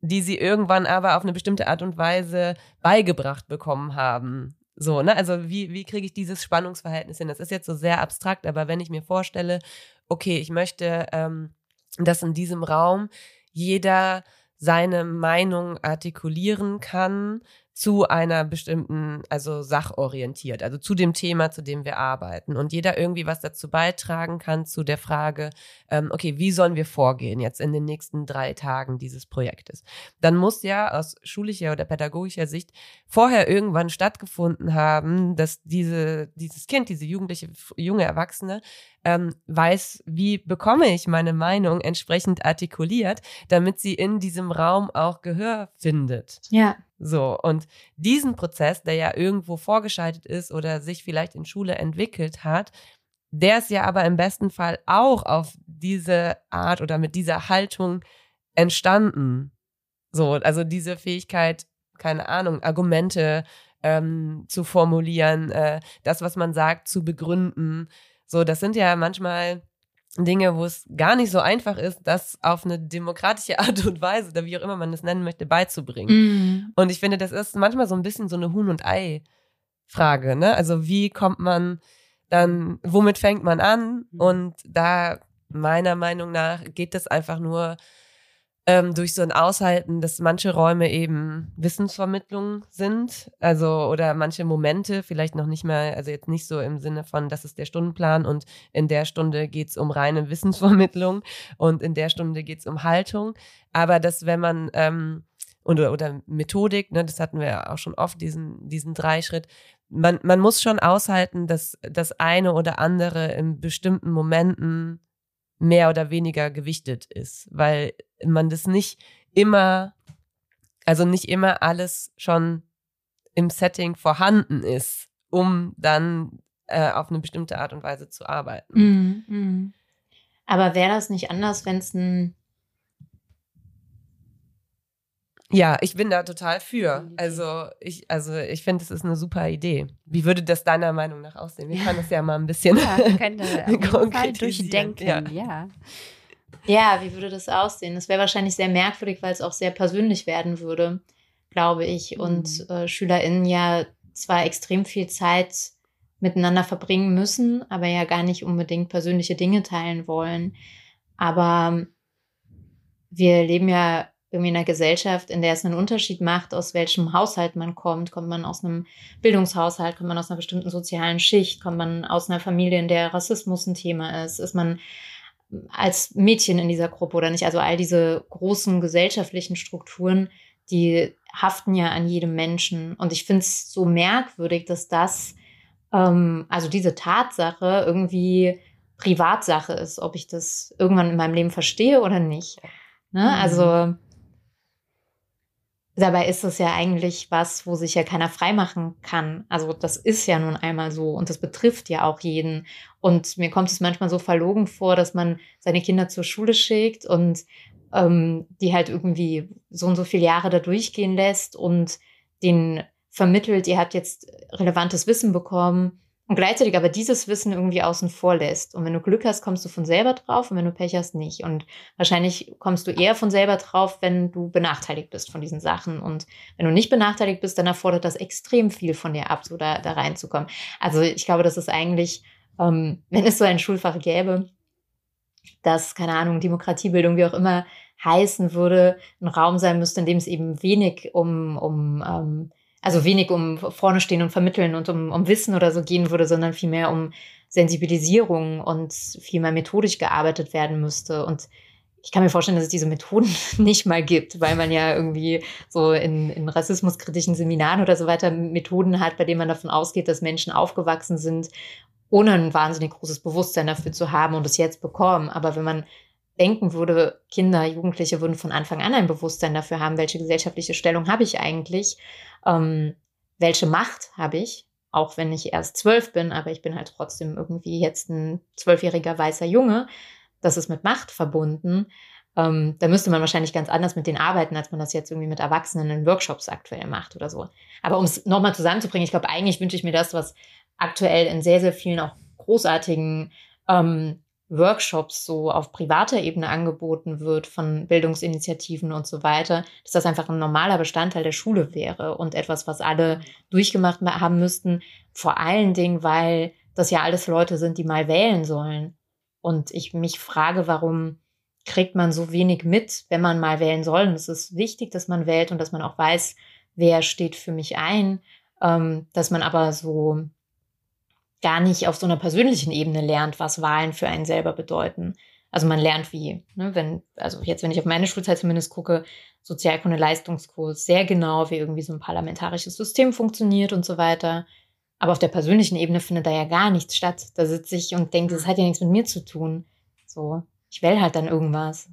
die sie irgendwann aber auf eine bestimmte Art und Weise beigebracht bekommen haben. So, ne? Also wie, wie kriege ich dieses Spannungsverhältnis hin? Das ist jetzt so sehr abstrakt, aber wenn ich mir vorstelle, okay, ich möchte, ähm, dass in diesem Raum jeder seine Meinung artikulieren kann zu einer bestimmten, also sachorientiert, also zu dem Thema, zu dem wir arbeiten. Und jeder irgendwie was dazu beitragen kann zu der Frage, ähm, okay, wie sollen wir vorgehen jetzt in den nächsten drei Tagen dieses Projektes? Dann muss ja aus schulischer oder pädagogischer Sicht vorher irgendwann stattgefunden haben, dass diese, dieses Kind, diese jugendliche, junge Erwachsene ähm, weiß, wie bekomme ich meine Meinung entsprechend artikuliert, damit sie in diesem Raum auch Gehör findet. Ja. So, und diesen Prozess, der ja irgendwo vorgeschaltet ist oder sich vielleicht in Schule entwickelt hat, der ist ja aber im besten Fall auch auf diese Art oder mit dieser Haltung entstanden. So, also diese Fähigkeit, keine Ahnung, Argumente ähm, zu formulieren, äh, das, was man sagt, zu begründen, so, das sind ja manchmal Dinge, wo es gar nicht so einfach ist, das auf eine demokratische Art und Weise oder wie auch immer man das nennen möchte, beizubringen. Mhm. Und ich finde, das ist manchmal so ein bisschen so eine Huhn- und Ei-Frage, ne? Also wie kommt man dann, womit fängt man an? Mhm. Und da meiner Meinung nach geht das einfach nur ähm, durch so ein Aushalten, dass manche Räume eben Wissensvermittlung sind, also oder manche Momente vielleicht noch nicht mehr, also jetzt nicht so im Sinne von, das ist der Stundenplan und in der Stunde geht's um reine Wissensvermittlung und in der Stunde geht's um Haltung, aber dass wenn man ähm, oder, oder Methodik, ne, das hatten wir ja auch schon oft, diesen, diesen Dreischritt, man, man muss schon aushalten, dass das eine oder andere in bestimmten Momenten mehr oder weniger gewichtet ist, weil man das nicht immer, also nicht immer alles schon im Setting vorhanden ist, um dann äh, auf eine bestimmte Art und Weise zu arbeiten. Mhm. Aber wäre das nicht anders, wenn es ein Ja, ich bin da total für. Also ich, also ich finde, es ist eine super Idee. Wie würde das deiner Meinung nach aussehen? Wir können das ja mal ein bisschen. Ja, durchdenken. ja. Ja. Ja, wie würde das aussehen? Das wäre wahrscheinlich sehr merkwürdig, weil es auch sehr persönlich werden würde, glaube ich. Und äh, SchülerInnen ja zwar extrem viel Zeit miteinander verbringen müssen, aber ja gar nicht unbedingt persönliche Dinge teilen wollen. Aber wir leben ja irgendwie in einer Gesellschaft, in der es einen Unterschied macht, aus welchem Haushalt man kommt. Kommt man aus einem Bildungshaushalt, kommt man aus einer bestimmten sozialen Schicht, kommt man aus einer Familie, in der Rassismus ein Thema ist, ist man als Mädchen in dieser Gruppe oder nicht. Also all diese großen gesellschaftlichen Strukturen, die haften ja an jedem Menschen. Und ich finde es so merkwürdig, dass das, ähm, also diese Tatsache irgendwie Privatsache ist, ob ich das irgendwann in meinem Leben verstehe oder nicht. Ne? Mhm. Also dabei ist es ja eigentlich was, wo sich ja keiner freimachen kann. Also das ist ja nun einmal so und das betrifft ja auch jeden. Und mir kommt es manchmal so verlogen vor, dass man seine Kinder zur Schule schickt und ähm, die halt irgendwie so und so viele Jahre da durchgehen lässt und den vermittelt, ihr habt jetzt relevantes Wissen bekommen und gleichzeitig aber dieses Wissen irgendwie außen vor lässt. Und wenn du Glück hast, kommst du von selber drauf und wenn du Pech hast, nicht. Und wahrscheinlich kommst du eher von selber drauf, wenn du benachteiligt bist von diesen Sachen. Und wenn du nicht benachteiligt bist, dann erfordert das extrem viel von dir ab, so da, da reinzukommen. Also ich glaube, das ist eigentlich, ähm, wenn es so ein Schulfach gäbe, das, keine Ahnung, Demokratiebildung, wie auch immer heißen würde, ein Raum sein müsste, in dem es eben wenig um, um ähm, also wenig um vorne stehen und vermitteln und um, um Wissen oder so gehen würde, sondern vielmehr um Sensibilisierung und viel mehr methodisch gearbeitet werden müsste. Und ich kann mir vorstellen, dass es diese Methoden nicht mal gibt, weil man ja irgendwie so in, in rassismuskritischen Seminaren oder so weiter Methoden hat, bei denen man davon ausgeht, dass Menschen aufgewachsen sind, ohne ein wahnsinnig großes Bewusstsein dafür zu haben und es jetzt bekommen. Aber wenn man denken würde, Kinder, Jugendliche würden von Anfang an ein Bewusstsein dafür haben, welche gesellschaftliche Stellung habe ich eigentlich, ähm, welche Macht habe ich, auch wenn ich erst zwölf bin, aber ich bin halt trotzdem irgendwie jetzt ein zwölfjähriger weißer Junge. Das ist mit Macht verbunden. Ähm, da müsste man wahrscheinlich ganz anders mit denen arbeiten, als man das jetzt irgendwie mit Erwachsenen in Workshops aktuell macht oder so. Aber um es nochmal zusammenzubringen, ich glaube, eigentlich wünsche ich mir das, was aktuell in sehr, sehr vielen auch großartigen ähm, Workshops so auf privater Ebene angeboten wird von Bildungsinitiativen und so weiter, dass das einfach ein normaler Bestandteil der Schule wäre und etwas, was alle durchgemacht haben müssten. Vor allen Dingen, weil das ja alles Leute sind, die mal wählen sollen. Und ich mich frage, warum kriegt man so wenig mit, wenn man mal wählen soll. Und es ist wichtig, dass man wählt und dass man auch weiß, wer steht für mich ein, ähm, dass man aber so gar nicht auf so einer persönlichen Ebene lernt, was Wahlen für einen selber bedeuten. Also man lernt wie, ne, wenn, also jetzt, wenn ich auf meine Schulzeit zumindest gucke, Sozialkunde Leistungskurs, sehr genau, wie irgendwie so ein parlamentarisches System funktioniert und so weiter. Aber auf der persönlichen Ebene findet da ja gar nichts statt. Da sitze ich und denke, das hat ja nichts mit mir zu tun. So, ich will halt dann irgendwas.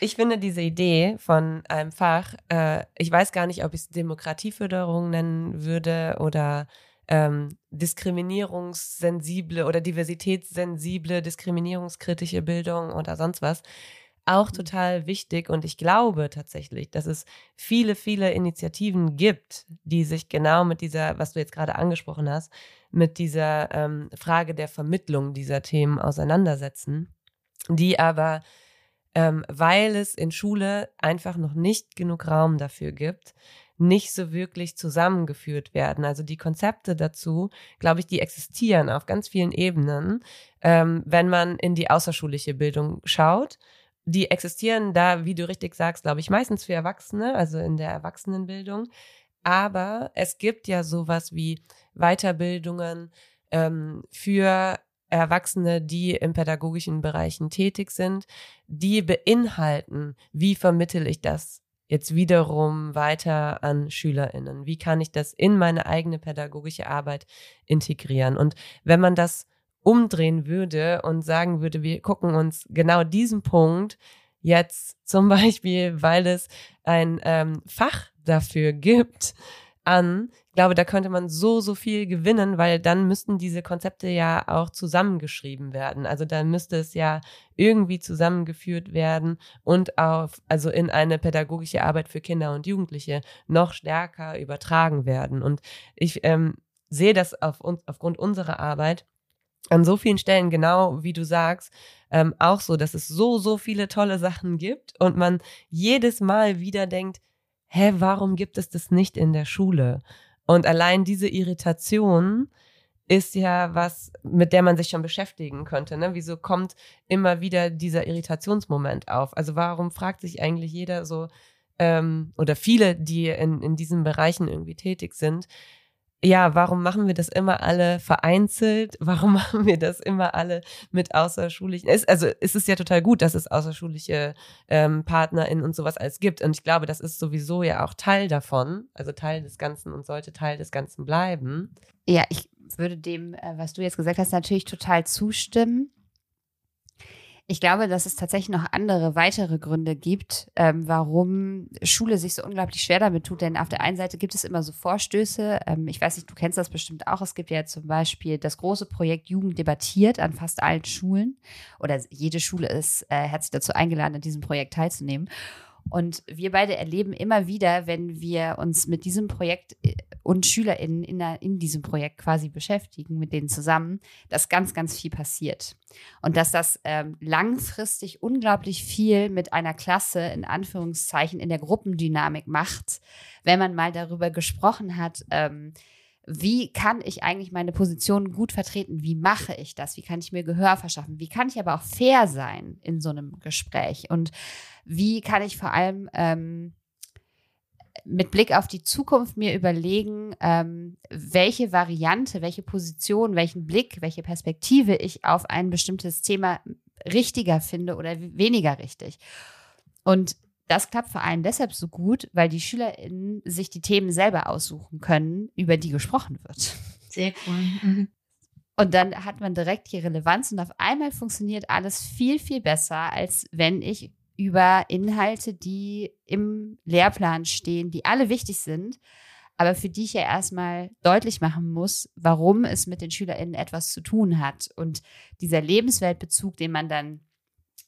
Ich finde diese Idee von einem Fach, äh, ich weiß gar nicht, ob ich es Demokratieförderung nennen würde oder ähm, diskriminierungssensible oder diversitätssensible, diskriminierungskritische Bildung oder sonst was, auch mhm. total wichtig. Und ich glaube tatsächlich, dass es viele, viele Initiativen gibt, die sich genau mit dieser, was du jetzt gerade angesprochen hast, mit dieser ähm, Frage der Vermittlung dieser Themen auseinandersetzen, die aber, ähm, weil es in Schule einfach noch nicht genug Raum dafür gibt, nicht so wirklich zusammengeführt werden. Also die Konzepte dazu, glaube ich, die existieren auf ganz vielen Ebenen, ähm, wenn man in die außerschulische Bildung schaut. Die existieren da, wie du richtig sagst, glaube ich, meistens für Erwachsene, also in der Erwachsenenbildung. Aber es gibt ja sowas wie Weiterbildungen ähm, für Erwachsene, die in pädagogischen Bereichen tätig sind, die beinhalten, wie vermittel ich das jetzt wiederum weiter an SchülerInnen? Wie kann ich das in meine eigene pädagogische Arbeit integrieren? Und wenn man das umdrehen würde und sagen würde, wir gucken uns genau diesen Punkt jetzt zum Beispiel, weil es ein ähm, Fach dafür gibt, an. Ich glaube, da könnte man so, so viel gewinnen, weil dann müssten diese Konzepte ja auch zusammengeschrieben werden. Also dann müsste es ja irgendwie zusammengeführt werden und auf, also in eine pädagogische Arbeit für Kinder und Jugendliche noch stärker übertragen werden. Und ich ähm, sehe das auf, aufgrund unserer Arbeit an so vielen Stellen, genau wie du sagst, ähm, auch so, dass es so, so viele tolle Sachen gibt und man jedes Mal wieder denkt, hä, warum gibt es das nicht in der Schule? Und allein diese Irritation ist ja was, mit der man sich schon beschäftigen könnte. Ne? Wieso kommt immer wieder dieser Irritationsmoment auf? Also warum fragt sich eigentlich jeder so, ähm, oder viele, die in, in diesen Bereichen irgendwie tätig sind, ja, warum machen wir das immer alle vereinzelt? Warum machen wir das immer alle mit außerschulischen? Es, also es ist ja total gut, dass es außerschulische ähm, PartnerInnen und sowas alles gibt. Und ich glaube, das ist sowieso ja auch Teil davon, also Teil des Ganzen und sollte Teil des Ganzen bleiben. Ja, ich würde dem, äh, was du jetzt gesagt hast, natürlich total zustimmen. Ich glaube, dass es tatsächlich noch andere, weitere Gründe gibt, ähm, warum Schule sich so unglaublich schwer damit tut. Denn auf der einen Seite gibt es immer so Vorstöße. Ähm, ich weiß nicht, du kennst das bestimmt auch. Es gibt ja zum Beispiel das große Projekt Jugend debattiert an fast allen Schulen. Oder jede Schule ist äh, herzlich dazu eingeladen, an diesem Projekt teilzunehmen. Und wir beide erleben immer wieder, wenn wir uns mit diesem Projekt äh, und SchülerInnen in, in diesem Projekt quasi beschäftigen, mit denen zusammen, dass ganz, ganz viel passiert. Und dass das ähm, langfristig unglaublich viel mit einer Klasse in Anführungszeichen in der Gruppendynamik macht, wenn man mal darüber gesprochen hat, ähm, wie kann ich eigentlich meine Position gut vertreten? Wie mache ich das? Wie kann ich mir Gehör verschaffen? Wie kann ich aber auch fair sein in so einem Gespräch? Und wie kann ich vor allem ähm, mit Blick auf die Zukunft mir überlegen, ähm, welche Variante, welche Position, welchen Blick, welche Perspektive ich auf ein bestimmtes Thema richtiger finde oder weniger richtig. Und das klappt vor allem deshalb so gut, weil die SchülerInnen sich die Themen selber aussuchen können, über die gesprochen wird. Sehr cool. Mhm. Und dann hat man direkt die Relevanz und auf einmal funktioniert alles viel, viel besser, als wenn ich über Inhalte, die im Lehrplan stehen, die alle wichtig sind, aber für die ich ja erstmal deutlich machen muss, warum es mit den SchülerInnen etwas zu tun hat. Und dieser Lebensweltbezug, den man dann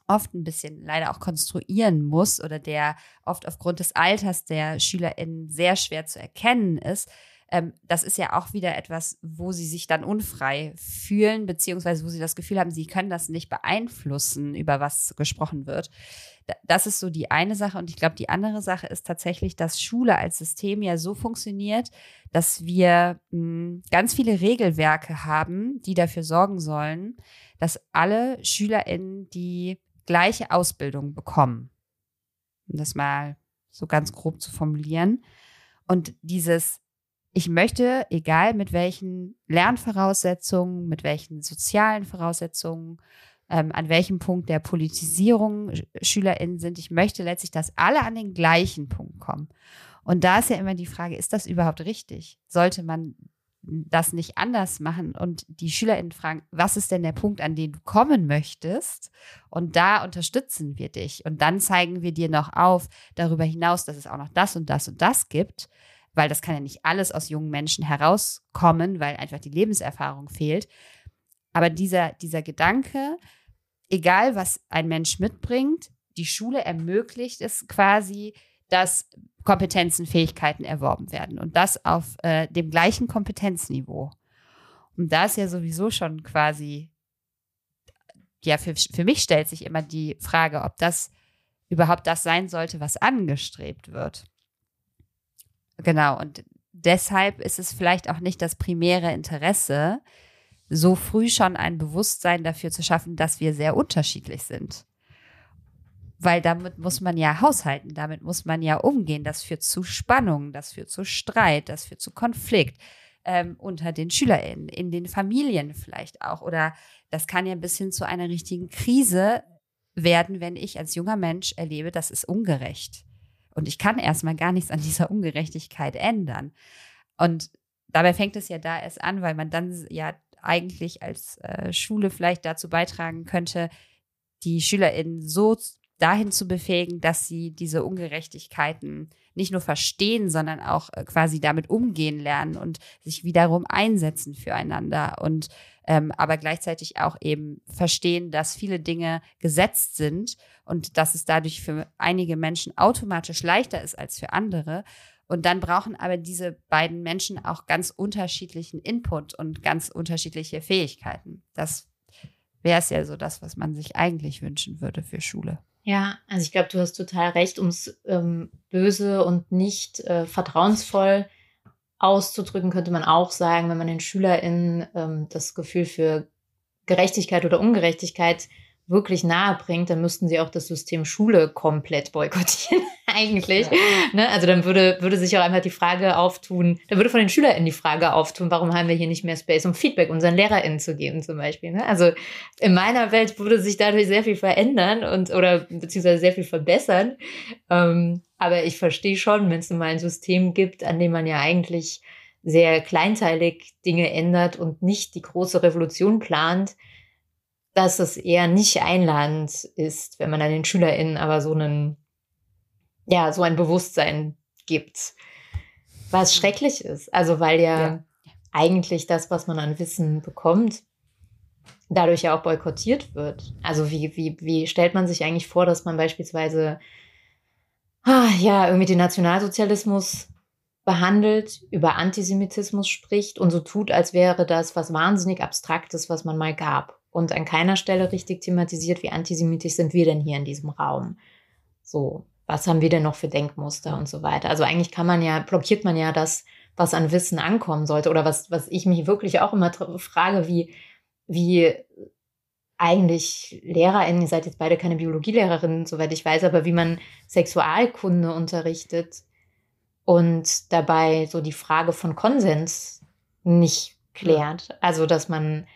oft ein bisschen leider auch konstruieren muss oder der oft aufgrund des Alters der SchülerInnen sehr schwer zu erkennen ist, ähm, das ist ja auch wieder etwas, wo sie sich dann unfrei fühlen, beziehungsweise wo sie das Gefühl haben, sie können das nicht beeinflussen, über was gesprochen wird. Das ist so die eine Sache. Und ich glaube, die andere Sache ist tatsächlich, dass Schule als System ja so funktioniert, dass wir mh, hm, ganz viele Regelwerke haben, die dafür sorgen sollen, dass alle SchülerInnen die gleiche Ausbildung bekommen. Um das mal so ganz grob zu formulieren. Und dieses ich möchte, egal mit welchen Lernvoraussetzungen, mit welchen sozialen Voraussetzungen, ähm, an welchem Punkt der Politisierung SchülerInnen sind, ich möchte letztlich, dass alle an den gleichen Punkt kommen. Und da ist ja immer die Frage, ist das überhaupt richtig? Sollte man das nicht anders machen und die SchülerInnen fragen, was ist denn der Punkt, an den du kommen möchtest? Und da unterstützen wir dich. Und dann zeigen wir dir noch auf, darüber hinaus, dass es auch noch das und das und das gibt weil das kann ja nicht alles aus jungen Menschen herauskommen, weil einfach die Lebenserfahrung fehlt. Aber dieser, dieser Gedanke, egal was ein Mensch mitbringt, die Schule ermöglicht es quasi, dass Kompetenzen, Fähigkeiten erworben werden und das auf äh, dem gleichen Kompetenzniveau. Und da ist ja sowieso schon quasi, ja, für, für mich stellt sich immer die Frage, ob das überhaupt das sein sollte, was angestrebt wird. Genau, und deshalb ist es vielleicht auch nicht das primäre Interesse, so früh schon ein Bewusstsein dafür zu schaffen, dass wir sehr unterschiedlich sind. Weil damit muss man ja haushalten, damit muss man ja umgehen. Das führt zu Spannungen, das führt zu Streit, das führt zu Konflikt ähm, unter den SchülerInnen, in den Familien vielleicht auch. Oder das kann ja bis hin zu einer richtigen Krise werden, wenn ich als junger Mensch erlebe, das ist ungerecht. Und ich kann erstmal gar nichts an dieser Ungerechtigkeit ändern. Und dabei fängt es ja da erst an, weil man dann ja eigentlich als äh, Schule vielleicht dazu beitragen könnte, die SchülerInnen so dahin zu befähigen, dass sie diese Ungerechtigkeiten nicht nur verstehen, sondern auch äh, quasi damit umgehen lernen und sich wiederum einsetzen füreinander und ähm, aber gleichzeitig auch eben verstehen, dass viele Dinge gesetzt sind und dass es dadurch für einige Menschen automatisch leichter ist als für andere. Und dann brauchen aber diese beiden Menschen auch ganz unterschiedlichen Input und ganz unterschiedliche Fähigkeiten. Das wäre es ja so das, was man sich eigentlich wünschen würde für Schule. Ja, also ich glaube, du hast total recht, um es ähm, böse und nicht äh, vertrauensvoll auszudrücken, könnte man auch sagen, wenn man den SchülerInnen ähm, das Gefühl für Gerechtigkeit oder Ungerechtigkeit wirklich nahe bringt, dann müssten sie auch das System Schule komplett boykottieren, eigentlich. Ja. Ne? Also dann würde, würde sich auch einfach die Frage auftun, dann würde von den SchülerInnen die Frage auftun, warum haben wir hier nicht mehr Space, um Feedback unseren LehrerInnen zu geben, zum Beispiel. Ne? Also in meiner Welt würde sich dadurch sehr viel verändern und oder beziehungsweise sehr viel verbessern. Ähm, aber ich verstehe schon, wenn es mal ein System gibt, an dem man ja eigentlich sehr kleinteilig Dinge ändert und nicht die große Revolution plant, dass es eher nicht einladend ist, wenn man an den SchülerInnen aber so einen, ja, so ein Bewusstsein gibt. Was schrecklich ist. Also, weil ja, ja. eigentlich das, was man an Wissen bekommt, dadurch ja auch boykottiert wird. Also, wie, wie, wie stellt man sich eigentlich vor, dass man beispielsweise, ja, irgendwie den Nationalsozialismus behandelt, über Antisemitismus spricht und so tut, als wäre das was wahnsinnig Abstraktes, was man mal gab und an keiner Stelle richtig thematisiert, wie antisemitisch sind wir denn hier in diesem Raum. So, was haben wir denn noch für Denkmuster und so weiter. Also eigentlich kann man ja, blockiert man ja das, was an Wissen ankommen sollte. Oder was, was ich mich wirklich auch immer frage, wie, wie eigentlich LehrerInnen, ihr seid jetzt beide keine Biologielehrerinnen, soweit ich weiß, aber wie man Sexualkunde unterrichtet und dabei so die Frage von Konsens nicht klärt. Also, dass man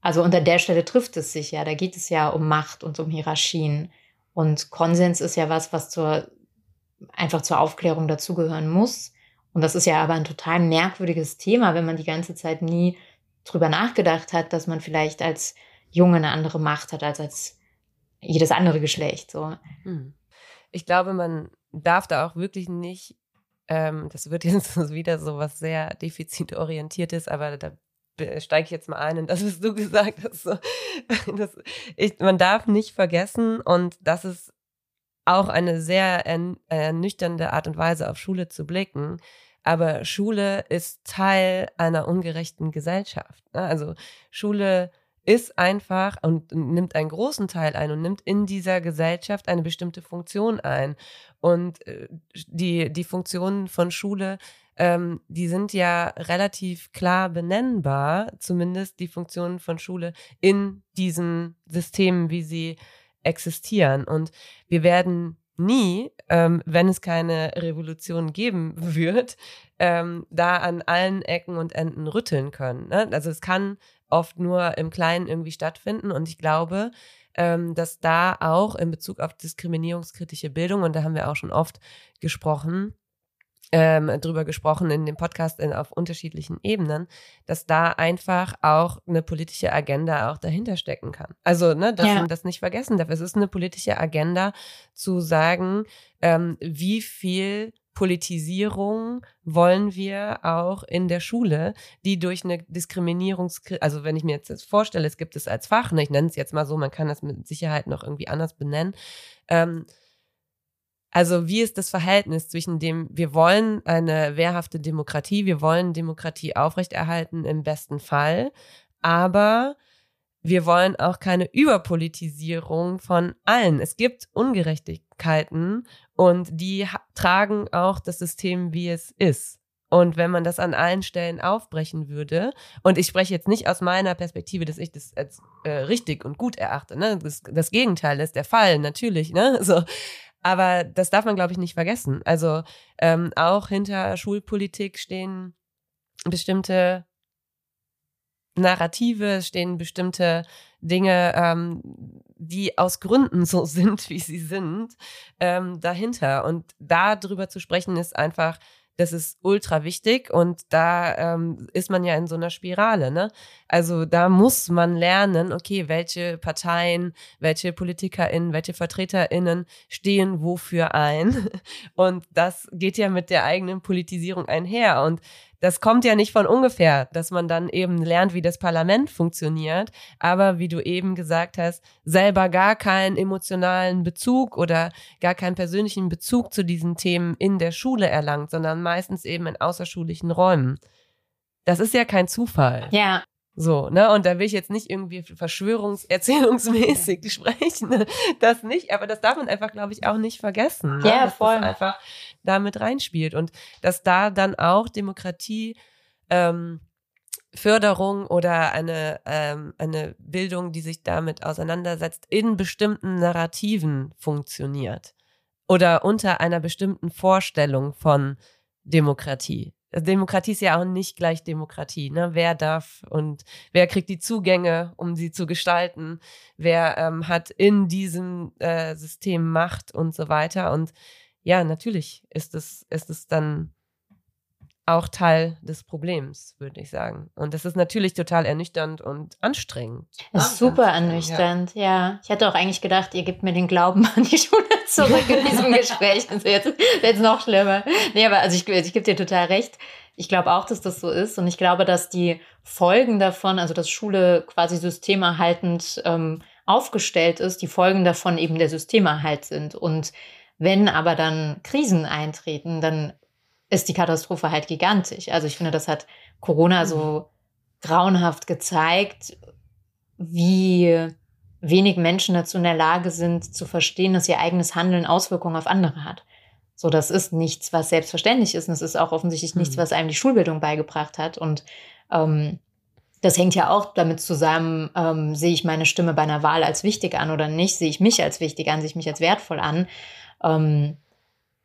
also unter der Stelle trifft es sich ja. Da geht es ja um Macht und um Hierarchien. Und Konsens ist ja was, was zur, einfach zur Aufklärung dazugehören muss. Und das ist ja aber ein total merkwürdiges Thema, wenn man die ganze Zeit nie drüber nachgedacht hat, dass man vielleicht als Junge eine andere Macht hat als als jedes andere Geschlecht. So. Hm. Ich glaube, man darf da auch wirklich nicht ähm, das wird jetzt wieder so was sehr defizitorientiertes, aber da steige ich jetzt mal ein und das, was du gesagt hast. So, das, ich, man darf nicht vergessen, und das ist auch eine sehr ernüchternde Art und Weise, auf Schule zu blicken. Aber Schule ist Teil einer ungerechten Gesellschaft. Ne? Also Schule ist einfach und nimmt einen großen Teil ein und nimmt in dieser Gesellschaft eine bestimmte Funktion ein. Und äh, die, die Funktionen von Schule, ähm, die sind ja relativ klar benennbar, zumindest die Funktionen von Schule in diesen Systemen, wie sie existieren. Und wir werden nie, ähm, wenn es keine Revolution geben wird, ähm, da an allen Ecken und Enden rütteln können. Ne? Also es kann oft nur im Kleinen irgendwie stattfinden. Und ich glaube, ähm, dass da auch in Bezug auf diskriminierungskritische Bildung, und da haben wir auch schon oft gesprochen, ähm, drüber gesprochen in dem Podcast in, auf unterschiedlichen Ebenen, dass da einfach auch eine politische Agenda auch dahinter stecken kann. Also, ne, dass ja. man das nicht vergessen darf. Es ist eine politische Agenda zu sagen, ähm, wie viel Politisierung wollen wir auch in der Schule, die durch eine Diskriminierungs, also wenn ich mir jetzt das vorstelle, es gibt es als Fach, ne, ich nenne es jetzt mal so, man kann das mit Sicherheit noch irgendwie anders benennen. Ähm, also wie ist das Verhältnis zwischen dem, wir wollen eine wehrhafte Demokratie, wir wollen Demokratie aufrechterhalten im besten Fall, aber wir wollen auch keine Überpolitisierung von allen. Es gibt Ungerechtigkeiten und die tragen auch das System, wie es ist. Und wenn man das an allen Stellen aufbrechen würde, und ich spreche jetzt nicht aus meiner Perspektive, dass ich das als äh, richtig und gut erachte, ne? Das, das Gegenteil ist der Fall, natürlich, ne? So. Aber das darf man, glaube ich, nicht vergessen. Also ähm, auch hinter Schulpolitik stehen bestimmte Narrative, stehen bestimmte Dinge, ähm, die aus Gründen so sind, wie sie sind, ähm, dahinter. Und da drüber zu sprechen, ist einfach das ist ultra wichtig und da ähm, ist man ja in so einer Spirale. Ne? Also da muss man lernen, okay, welche Parteien, welche PolitikerInnen, welche VertreterInnen stehen wofür ein. Und das geht ja mit der eigenen Politisierung einher. Und das kommt ja nicht von ungefähr, dass man dann eben lernt, wie das Parlament funktioniert, aber wie du eben gesagt hast, selber gar keinen emotionalen Bezug oder gar keinen persönlichen Bezug zu diesen Themen in der Schule erlangt, sondern meistens eben in außerschulischen Räumen. Das ist ja kein Zufall. Ja. So, ne? Und da will ich jetzt nicht irgendwie verschwörungserzählungsmäßig sprechen. Ne? Das nicht, aber das darf man einfach, glaube ich, auch nicht vergessen. Ne? Ja, dass voll. Das einfach damit reinspielt. Und dass da dann auch Demokratie, ähm, Förderung oder eine, ähm, eine Bildung, die sich damit auseinandersetzt, in bestimmten Narrativen funktioniert. Oder unter einer bestimmten Vorstellung von Demokratie. Demokratie ist ja auch nicht gleich Demokratie. Ne? Wer darf und wer kriegt die Zugänge, um sie zu gestalten? Wer ähm, hat in diesem äh, System Macht und so weiter? Und ja, natürlich ist es, ist es dann auch Teil des Problems, würde ich sagen. Und das ist natürlich total ernüchternd und anstrengend. Das ist super ernüchternd, ja. ja. Ich hatte auch eigentlich gedacht, ihr gebt mir den Glauben an die Schule zurück in diesem Gespräch. Also jetzt, jetzt noch schlimmer. Nee, aber also ich, ich gebe dir total recht. Ich glaube auch, dass das so ist. Und ich glaube, dass die Folgen davon, also dass Schule quasi systemerhaltend ähm, aufgestellt ist, die Folgen davon eben der Systemerhalt sind. Und wenn aber dann Krisen eintreten, dann ist die Katastrophe halt gigantisch. Also ich finde, das hat Corona so grauenhaft gezeigt, wie wenig Menschen dazu in der Lage sind, zu verstehen, dass ihr eigenes Handeln Auswirkungen auf andere hat. So, das ist nichts, was selbstverständlich ist. Und es ist auch offensichtlich nichts, mhm. was einem die Schulbildung beigebracht hat. Und ähm, das hängt ja auch damit zusammen, ähm, sehe ich meine Stimme bei einer Wahl als wichtig an oder nicht, sehe ich mich als wichtig an, sehe ich mich als wertvoll an. Ähm,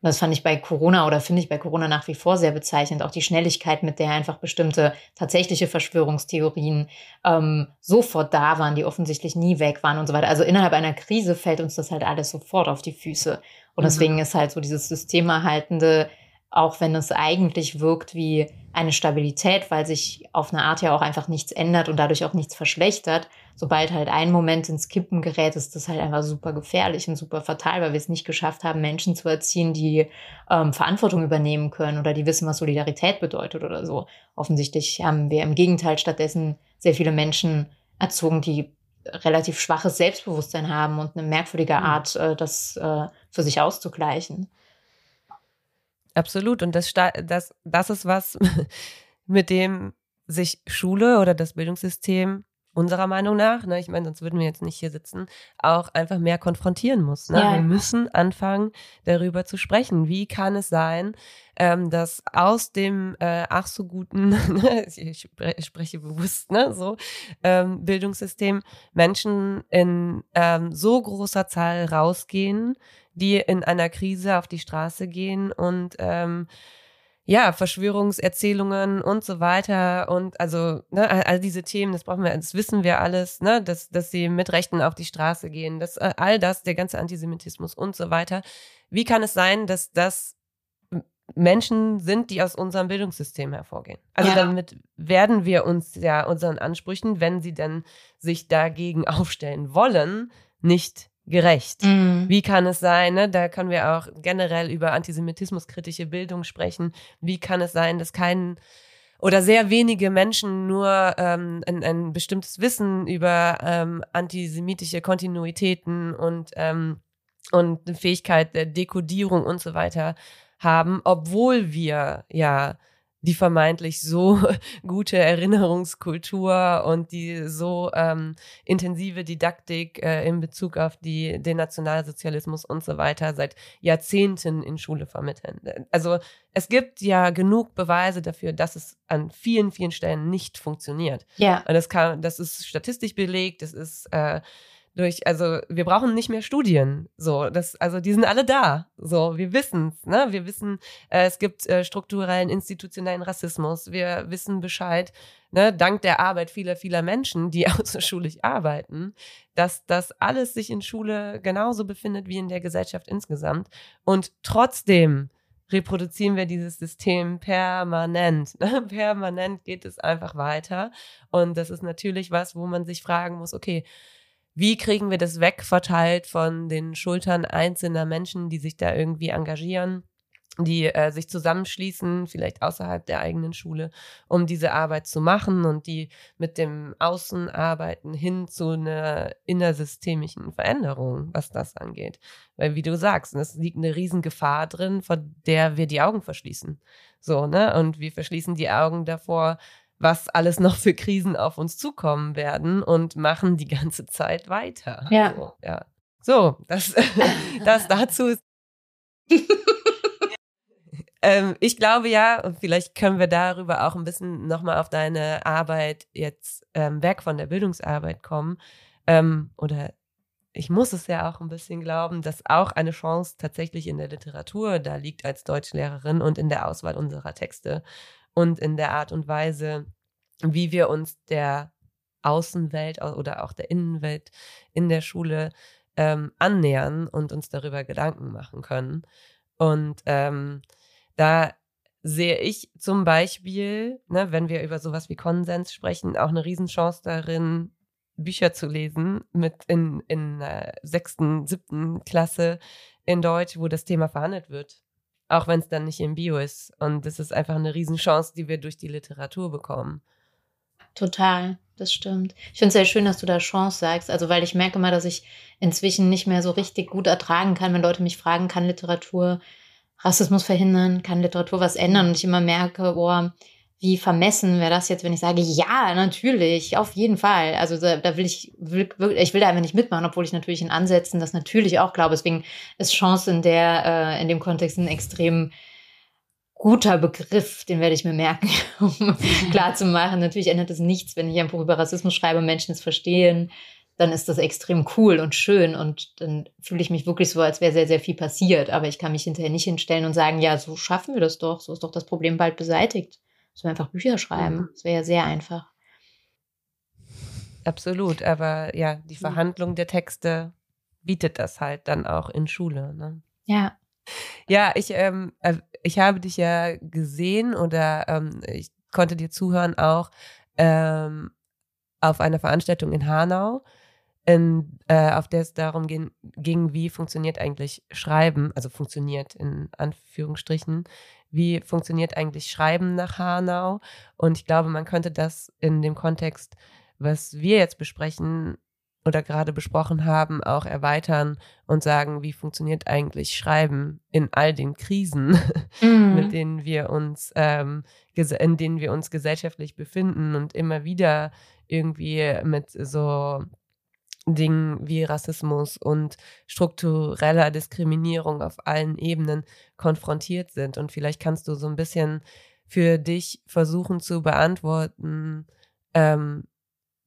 das fand ich bei Corona oder finde ich bei Corona nach wie vor sehr bezeichnend. Auch die Schnelligkeit, mit der einfach bestimmte tatsächliche Verschwörungstheorien ähm, sofort da waren, die offensichtlich nie weg waren und so weiter. Also innerhalb einer Krise fällt uns das halt alles sofort auf die Füße. Und mhm. deswegen ist halt so dieses Systemerhaltende, auch wenn es eigentlich wirkt wie eine Stabilität, weil sich auf eine Art ja auch einfach nichts ändert und dadurch auch nichts verschlechtert. Sobald halt ein Moment ins Kippen gerät, ist das halt einfach super gefährlich und super fatal, weil wir es nicht geschafft haben, Menschen zu erziehen, die ähm, Verantwortung übernehmen können oder die wissen, was Solidarität bedeutet oder so. Offensichtlich haben wir im Gegenteil stattdessen sehr viele Menschen erzogen, die relativ schwaches Selbstbewusstsein haben und eine merkwürdige mhm. Art, äh, das äh, für sich auszugleichen. Absolut. Und das, das, das ist was, mit dem sich Schule oder das Bildungssystem unserer Meinung nach, ne, ich meine, sonst würden wir jetzt nicht hier sitzen, auch einfach mehr konfrontieren muss. Ne? Ja. Wir müssen anfangen, darüber zu sprechen. Wie kann es sein, ähm, dass aus dem äh, ach so guten, ich spreche bewusst, ne, so ähm, Bildungssystem Menschen in ähm, so großer Zahl rausgehen, die in einer Krise auf die Straße gehen und ähm, ja, Verschwörungserzählungen und so weiter und also ne, all diese Themen, das brauchen wir, das wissen wir alles, ne, dass dass sie mit Rechten auf die Straße gehen, dass äh, all das, der ganze Antisemitismus und so weiter. Wie kann es sein, dass das Menschen sind, die aus unserem Bildungssystem hervorgehen? Also ja. damit werden wir uns ja unseren Ansprüchen, wenn sie denn sich dagegen aufstellen wollen, nicht gerecht. Mhm. Wie kann es sein, ne? da können wir auch generell über antisemitismuskritische Bildung sprechen, wie kann es sein, dass kein oder sehr wenige Menschen nur ähm, ein, ein bestimmtes Wissen über ähm, antisemitische Kontinuitäten und, ähm, und eine Fähigkeit der Dekodierung und so weiter haben, obwohl wir ja die vermeintlich so gute Erinnerungskultur und die so ähm, intensive Didaktik äh, in Bezug auf die, den Nationalsozialismus und so weiter seit Jahrzehnten in Schule vermitteln. Also es gibt ja genug Beweise dafür, dass es an vielen, vielen Stellen nicht funktioniert. Ja. Und das kann, das ist statistisch belegt, das ist äh, durch, also wir brauchen nicht mehr Studien. So, das, also die sind alle da. So, wir wissen's, ne? Wir wissen, äh, es gibt äh, strukturellen, institutionellen Rassismus. Wir wissen Bescheid, ne, dank der Arbeit vieler, vieler Menschen, die außerschulisch arbeiten, dass das alles sich in Schule genauso befindet wie in der Gesellschaft insgesamt. Und trotzdem reproduzieren wir dieses System permanent. Ne? Permanent geht es einfach weiter. Und das ist natürlich was, wo man sich fragen muss, okay, wie kriegen wir das wegverteilt von den Schultern einzelner Menschen, die sich da irgendwie engagieren, die äh, sich zusammenschließen, vielleicht außerhalb der eigenen Schule, um diese Arbeit zu machen und die mit dem Außenarbeiten hin zu einer innersystemischen Veränderung, was das angeht. Weil, wie du sagst, es liegt eine Riesengefahr drin, vor der wir die Augen verschließen. So, ne? Und wir verschließen die Augen davor, was alles noch für Krisen auf uns zukommen werden und machen die ganze Zeit weiter. Ja. So, ja. so das, das dazu. ähm, ich glaube ja, und vielleicht können wir darüber auch ein bisschen nochmal auf deine Arbeit jetzt ähm, weg von der Bildungsarbeit kommen. Ähm, oder ich muss es ja auch ein bisschen glauben, dass auch eine Chance tatsächlich in der Literatur da liegt als Deutschlehrerin und in der Auswahl unserer Texte und in der Art und Weise, wie wir uns der Außenwelt oder auch der Innenwelt in der Schule ähm, annähern und uns darüber Gedanken machen können. Und ähm, da sehe ich zum Beispiel, ne, wenn wir über sowas wie Konsens sprechen, auch eine Riesenchance darin, Bücher zu lesen mit in, in der sechsten, siebten Klasse in Deutsch, wo das Thema verhandelt wird. Auch wenn es dann nicht im Bio ist. Und das ist einfach eine Riesenchance, die wir durch die Literatur bekommen. Total, das stimmt. Ich finde es sehr schön, dass du da Chance sagst. Also, weil ich merke mal, dass ich inzwischen nicht mehr so richtig gut ertragen kann, wenn Leute mich fragen, kann Literatur Rassismus verhindern, kann Literatur was ändern? Und ich immer merke, boah, wie vermessen wäre das jetzt, wenn ich sage, ja, natürlich, auf jeden Fall. Also da, da will ich, will, ich will da einfach nicht mitmachen, obwohl ich natürlich in Ansätzen das natürlich auch glaube. Deswegen ist Chance in der, äh, in dem Kontext ein extrem guter Begriff, den werde ich mir merken, um klar zu machen. Natürlich ändert es nichts, wenn ich einfach über Rassismus schreibe und Menschen es verstehen, dann ist das extrem cool und schön und dann fühle ich mich wirklich so, als wäre sehr, sehr viel passiert. Aber ich kann mich hinterher nicht hinstellen und sagen, ja, so schaffen wir das doch, so ist doch das Problem bald beseitigt. Sollen wir einfach Bücher schreiben. Mhm. Das wäre ja sehr einfach. Absolut, aber ja, die Verhandlung der Texte bietet das halt dann auch in Schule. Ne? Ja, Ja, ich, ähm, äh, ich habe dich ja gesehen oder ähm, ich konnte dir zuhören auch ähm, auf einer Veranstaltung in Hanau, in, äh, auf der es darum ging, ging, wie funktioniert eigentlich Schreiben, also funktioniert in Anführungsstrichen, wie funktioniert eigentlich Schreiben nach Hanau. Und ich glaube, man könnte das in dem Kontext, was wir jetzt besprechen, oder gerade besprochen haben, auch erweitern und sagen, wie funktioniert eigentlich Schreiben in all den Krisen, mhm. mit denen wir uns, ähm, in denen wir uns gesellschaftlich befinden und immer wieder irgendwie mit so Dingen wie Rassismus und struktureller Diskriminierung auf allen Ebenen konfrontiert sind. Und vielleicht kannst du so ein bisschen für dich versuchen zu beantworten, ähm,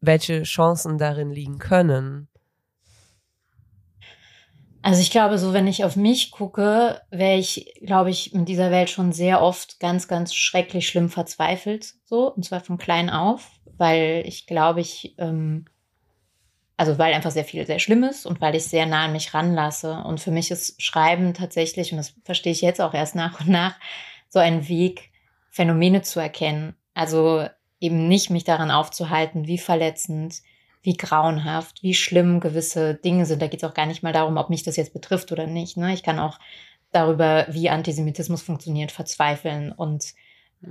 welche Chancen darin liegen können? Also ich glaube, so wenn ich auf mich gucke, wäre ich, glaube ich, in dieser Welt schon sehr oft ganz, ganz schrecklich schlimm verzweifelt, so, und zwar von klein auf, weil ich glaube, ich, ähm, also weil einfach sehr viel sehr schlimm ist und weil ich sehr nah an mich ranlasse. Und für mich ist Schreiben tatsächlich, und das verstehe ich jetzt auch erst nach und nach, so ein Weg, Phänomene zu erkennen. Also eben nicht mich daran aufzuhalten, wie verletzend, wie grauenhaft, wie schlimm gewisse Dinge sind. Da geht es auch gar nicht mal darum, ob mich das jetzt betrifft oder nicht. Ne? Ich kann auch darüber, wie Antisemitismus funktioniert, verzweifeln und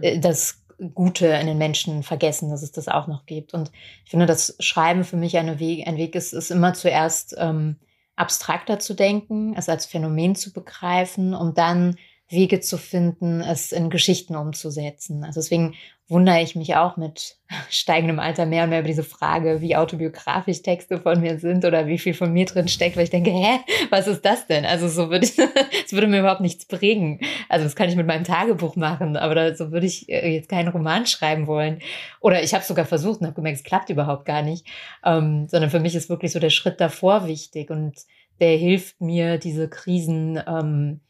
äh, das Gute in den Menschen vergessen, dass es das auch noch gibt. Und ich finde, das Schreiben für mich eine Weg, ein Weg ist, ist immer zuerst ähm, abstrakter zu denken, es als Phänomen zu begreifen, um dann Wege zu finden, es in Geschichten umzusetzen. Also deswegen wundere ich mich auch mit steigendem Alter mehr und mehr über diese Frage, wie autobiografisch Texte von mir sind oder wie viel von mir drin steckt, weil ich denke, hä, was ist das denn? Also so würde ich, es würde mir überhaupt nichts bringen. Also das kann ich mit meinem Tagebuch machen, aber da, so würde ich äh, jetzt keinen Roman schreiben wollen. Oder ich habe es sogar versucht und habe gemerkt, es klappt überhaupt gar nicht. Ähm, sondern für mich ist wirklich so der Schritt davor wichtig und der hilft mir, diese Krisen ähm,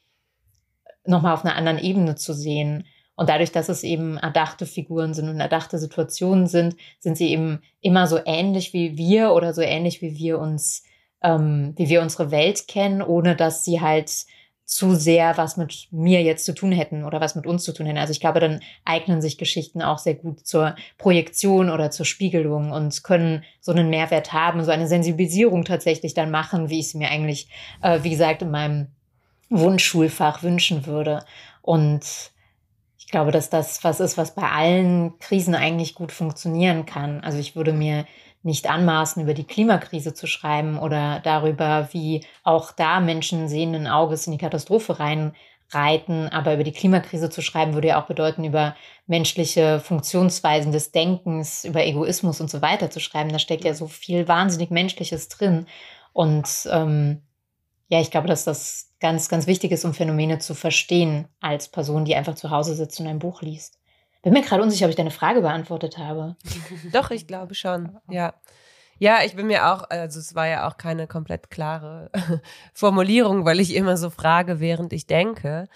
nochmal auf einer anderen Ebene zu sehen. Und dadurch, dass es eben erdachte Figuren sind und erdachte Situationen sind, sind sie eben immer so ähnlich wie wir oder so ähnlich wie wir uns, ähm, wie wir unsere Welt kennen, ohne dass sie halt zu sehr was mit mir jetzt zu tun hätten oder was mit uns zu tun hätten. Also ich glaube, dann eignen sich Geschichten auch sehr gut zur Projektion oder zur Spiegelung und können so einen Mehrwert haben, so eine Sensibilisierung tatsächlich dann machen, wie ich es mir eigentlich, äh, wie gesagt, in meinem Wunschschulfach wünschen würde. Und ich glaube, dass das was ist, was bei allen Krisen eigentlich gut funktionieren kann. Also ich würde mir nicht anmaßen, über die Klimakrise zu schreiben oder darüber, wie auch da Menschen sehenden Auges in die Katastrophe reinreiten. Aber über die Klimakrise zu schreiben, würde ja auch bedeuten, über menschliche Funktionsweisen des Denkens, über Egoismus und so weiter zu schreiben. Da steckt ja so viel wahnsinnig Menschliches drin. Und ähm, ja, ich glaube, dass das ganz, ganz wichtig ist, um Phänomene zu verstehen als Person, die einfach zu Hause sitzt und ein Buch liest. Bin mir gerade unsicher, ob ich deine Frage beantwortet habe. Doch, ich glaube schon. Ja. Ja, ich bin mir auch, also es war ja auch keine komplett klare Formulierung, weil ich immer so frage, während ich denke.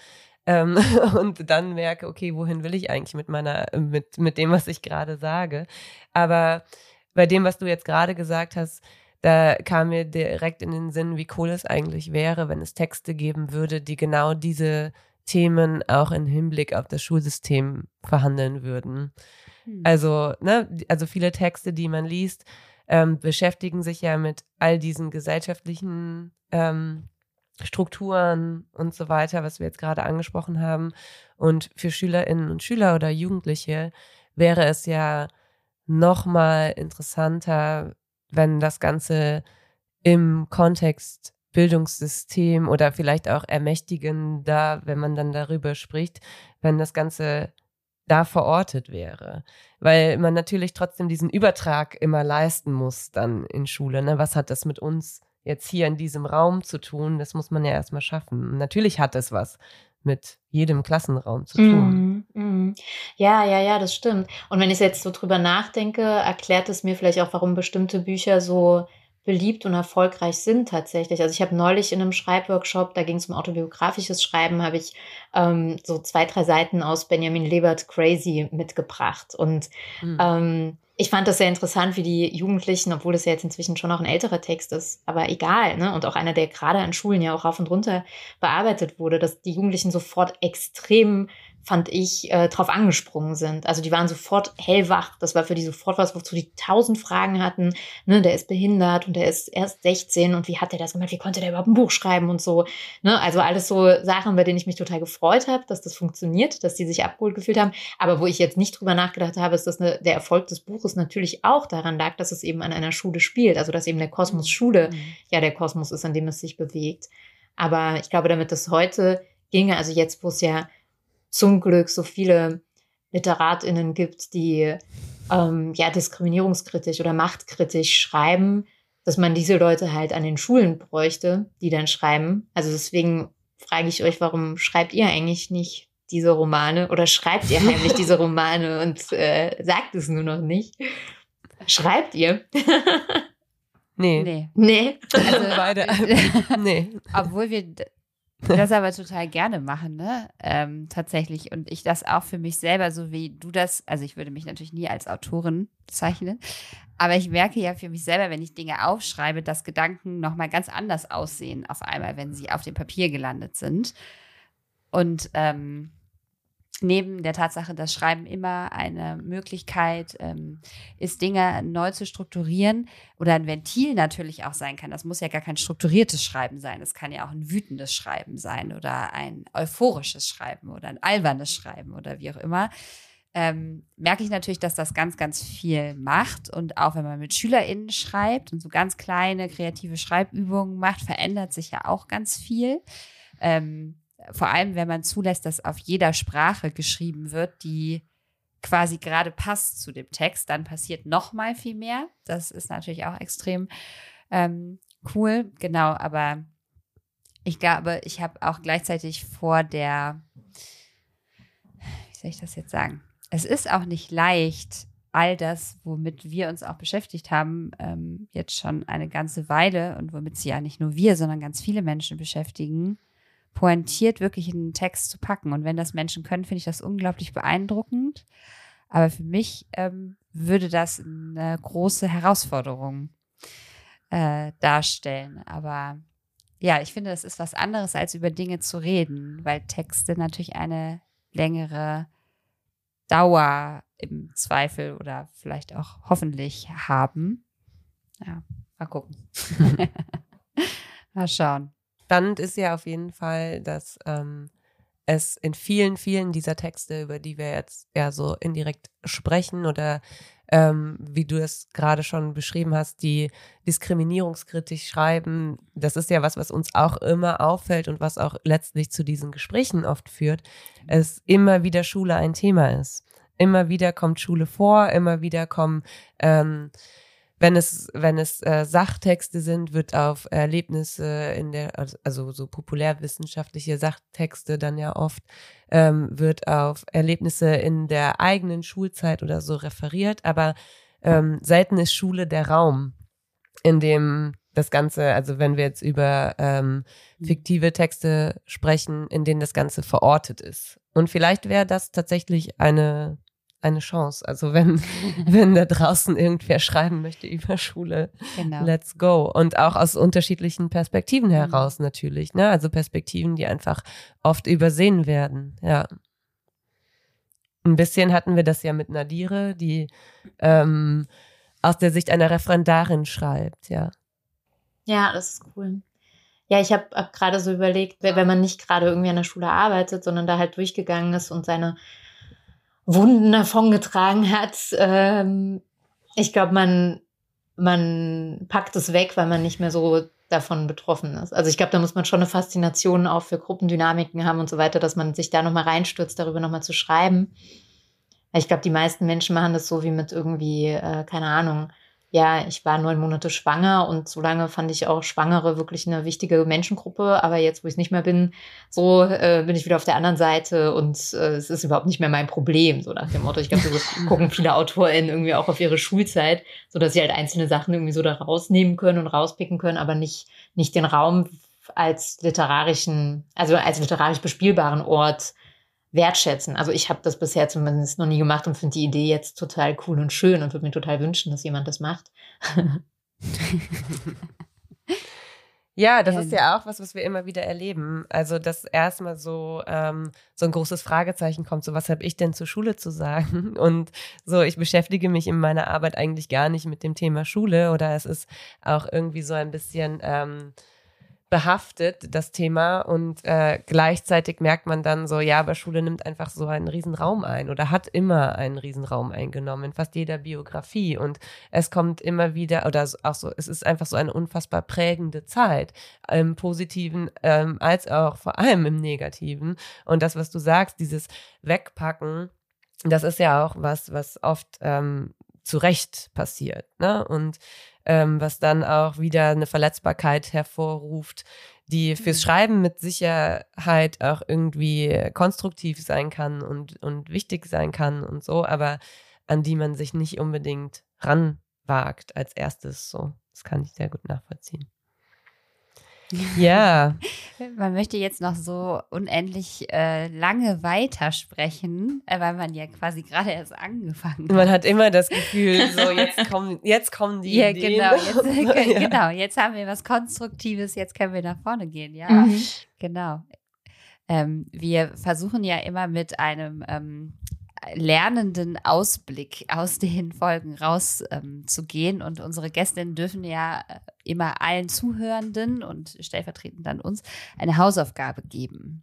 Ähm, und dann merke, okay, wohin will ich eigentlich mit meiner, mit, mit dem, was ich gerade sage. Aber bei dem, was du jetzt gerade gesagt hast, da kam mir direkt in den Sinn, wie cool es eigentlich wäre, wenn es Texte geben würde, die genau diese Themen auch im Hinblick auf das Schulsystem verhandeln würden. Hm. Also, ne, also viele Texte, die man liest, ähm, beschäftigen sich ja mit all diesen gesellschaftlichen ähm, Strukturen und so weiter, was wir jetzt gerade angesprochen haben. Und für Schülerinnen und Schüler oder Jugendliche wäre es ja noch mal interessanter, wenn das Ganze im Kontext Bildungssystem oder vielleicht auch ermächtigender, wenn man dann darüber spricht, wenn das Ganze da verortet wäre. Weil man natürlich trotzdem diesen Übertrag immer leisten muss dann in Schule. Ne? Was hat das mit uns jetzt hier in diesem Raum zu tun? Das muss man ja erstmal schaffen. natürlich hat es was mit jedem Klassenraum zu tun. Mm, mm. Ja, ja, ja, das stimmt. Und wenn ich jetzt so drüber nachdenke, erklärt es mir vielleicht auch, warum bestimmte Bücher so beliebt und erfolgreich sind tatsächlich. Also ich habe neulich in einem Schreibworkshop, da ging es um autobiografisches Schreiben, habe ich ähm, so zwei, drei Seiten aus Benjamin Lebert Crazy mitgebracht. Und mhm. ähm, ich fand das sehr interessant, wie die Jugendlichen, obwohl das ja jetzt inzwischen schon noch ein älterer Text ist, aber egal, ne? Und auch einer, der gerade an Schulen ja auch rauf und runter bearbeitet wurde, dass die Jugendlichen sofort extrem fand ich, äh, drauf angesprungen sind. Also die waren sofort hellwach. Das war für die sofort was, wozu die tausend Fragen hatten. Ne, der ist behindert und der ist erst 16 und wie hat der das gemacht? Wie konnte der überhaupt ein Buch schreiben und so? Ne, also alles so Sachen, bei denen ich mich total gefreut habe, dass das funktioniert, dass die sich abgeholt gefühlt haben. Aber wo ich jetzt nicht drüber nachgedacht habe, ist, dass eine, der Erfolg des Buches natürlich auch daran lag, dass es eben an einer Schule spielt. Also dass eben der Kosmos Schule mhm. ja der Kosmos ist, an dem es sich bewegt. Aber ich glaube, damit das heute ginge, also jetzt, wo es ja zum Glück so viele LiteratInnen gibt, die ähm, ja diskriminierungskritisch oder machtkritisch schreiben, dass man diese Leute halt an den Schulen bräuchte, die dann schreiben. Also deswegen frage ich euch, warum schreibt ihr eigentlich nicht diese Romane oder schreibt ihr heimlich diese Romane und äh, sagt es nur noch nicht? Schreibt ihr? nee. Nee. Nee. Also beide. nee. Obwohl wir das aber total gerne machen, ne? Ähm, tatsächlich. Und ich das auch für mich selber, so wie du das, also ich würde mich natürlich nie als Autorin bezeichnen, aber ich merke ja für mich selber, wenn ich Dinge aufschreibe, dass Gedanken nochmal ganz anders aussehen auf einmal, wenn sie auf dem Papier gelandet sind. Und ähm, neben der Tatsache, dass Schreiben immer eine Möglichkeit ähm, ist, Dinge neu zu strukturieren oder ein Ventil natürlich auch sein kann. Das muss ja gar kein strukturiertes Schreiben sein. Es kann ja auch ein wütendes Schreiben sein oder ein euphorisches Schreiben oder ein albernes Schreiben oder wie auch immer. Ähm, merke ich natürlich, dass das ganz, ganz viel macht. Und auch wenn man mit SchülerInnen schreibt und so ganz kleine kreative Schreibübungen macht, verändert sich ja auch ganz viel. Ähm, vor allem wenn man zulässt, dass auf jeder Sprache geschrieben wird, die quasi gerade passt zu dem Text, dann passiert noch mal viel mehr. Das ist natürlich auch extrem ähm, cool, genau. Aber ich glaube, ich habe auch gleichzeitig vor der, wie soll ich das jetzt sagen? Es ist auch nicht leicht, all das, womit wir uns auch beschäftigt haben, ähm, jetzt schon eine ganze Weile und womit sie ja nicht nur wir, sondern ganz viele Menschen beschäftigen, pointiert wirklich in den Text zu packen. Und wenn das Menschen können, finde ich das unglaublich beeindruckend. Aber für mich ähm, würde das eine große Herausforderung äh, darstellen. Aber ja, ich finde, das ist was anderes, als über Dinge zu reden, weil Texte natürlich eine längere Dauer im Zweifel oder vielleicht auch hoffentlich haben. Ja, mal gucken. mal schauen spannend ist ja auf jeden Fall, dass ähm, es in vielen, vielen dieser Texte, über die wir jetzt ja so indirekt sprechen oder ähm, wie du es gerade schon beschrieben hast, die diskriminierungskritisch schreiben, das ist ja was, was uns auch immer auffällt und was auch letztlich zu diesen Gesprächen oft führt, es immer wieder Schule ein Thema ist. Immer wieder kommt Schule vor, immer wieder kommen ähm, wenn es, wenn es äh, Sachtexte sind, wird auf Erlebnisse in der, also so populärwissenschaftliche Sachtexte dann ja oft, ähm, wird auf Erlebnisse in der eigenen Schulzeit oder so referiert, aber ähm, selten ist Schule der Raum, in dem das Ganze, also wenn wir jetzt über ähm, mhm. fiktive Texte sprechen, in denen das Ganze verortet ist. Und vielleicht wäre das tatsächlich eine eine Chance. Also wenn, wenn da draußen irgendwer schreiben möchte über Schule, genau. let's go. Und auch aus unterschiedlichen Perspektiven mhm. heraus mhm. natürlich. Ne? Also Perspektiven, die einfach oft übersehen werden. Ja. Ein bisschen hatten wir das ja mit Nadire, die ähm, aus der Sicht einer Referendarin schreibt, ja. Ja, das ist cool. Ja, ich habe hab, hab gerade so überlegt, wenn man nicht gerade irgendwie an der Schule arbeitet, sondern da halt durchgegangen ist und seine Wunden davongetragen hat. Ähm, ich glaube, man, man packt es weg, weil man nicht mehr so davon betroffen ist. Also ich glaube, da muss man schon eine Faszination auch für Gruppendynamiken haben und so weiter, dass man sich da nochmal reinstürzt, darüber nochmal zu schreiben. Ich glaube, die meisten Menschen machen das so wie mit irgendwie, äh, keine Ahnung, ja, ich war neun Monate schwanger und so lange fand ich auch Schwangere wirklich eine wichtige Menschengruppe. Aber jetzt, wo ich es nicht mehr bin, so äh, bin ich wieder auf der anderen Seite und äh, es ist überhaupt nicht mehr mein Problem. So nach dem Motto, ich glaube, so gucken viele AutorInnen irgendwie auch auf ihre Schulzeit, so dass sie halt einzelne Sachen irgendwie so da rausnehmen können und rauspicken können, aber nicht, nicht den Raum als literarischen, also als literarisch bespielbaren Ort wertschätzen. Also ich habe das bisher zumindest noch nie gemacht und finde die Idee jetzt total cool und schön und würde mir total wünschen, dass jemand das macht. Ja, das ist ja auch was, was wir immer wieder erleben. Also, dass erstmal so, ähm, so ein großes Fragezeichen kommt, so was habe ich denn zur Schule zu sagen? Und so, ich beschäftige mich in meiner Arbeit eigentlich gar nicht mit dem Thema Schule oder es ist auch irgendwie so ein bisschen ähm, behaftet, das Thema. Und äh, gleichzeitig merkt man dann so, ja, aber Schule nimmt einfach so einen Riesenraum ein oder hat immer einen Riesenraum eingenommen in fast jeder Biografie. Und es kommt immer wieder, oder auch so, es ist einfach so eine unfassbar prägende Zeit, im Positiven ähm, als auch vor allem im Negativen. Und das, was du sagst, dieses Wegpacken, das ist ja auch was, was oft ähm, zu Recht passiert. Ne? Und ähm, was dann auch wieder eine Verletzbarkeit hervorruft, die fürs mhm. Schreiben mit Sicherheit auch irgendwie konstruktiv sein kann und, und wichtig sein kann und so, aber an die man sich nicht unbedingt ranwagt als erstes. So, das kann ich sehr gut nachvollziehen. Ja. Man möchte jetzt noch so unendlich äh, lange weitersprechen, äh, weil man ja quasi gerade erst angefangen hat. Man hat immer das Gefühl, so jetzt kommen, jetzt kommen die ja, Ideen. Genau jetzt, ja. genau, jetzt haben wir was Konstruktives, jetzt können wir nach vorne gehen, ja. Mhm. Genau. Ähm, wir versuchen ja immer mit einem ähm, lernenden Ausblick aus den Folgen rauszugehen. Ähm, und unsere Gästinnen dürfen ja äh, immer allen Zuhörenden und stellvertretend dann uns eine Hausaufgabe geben,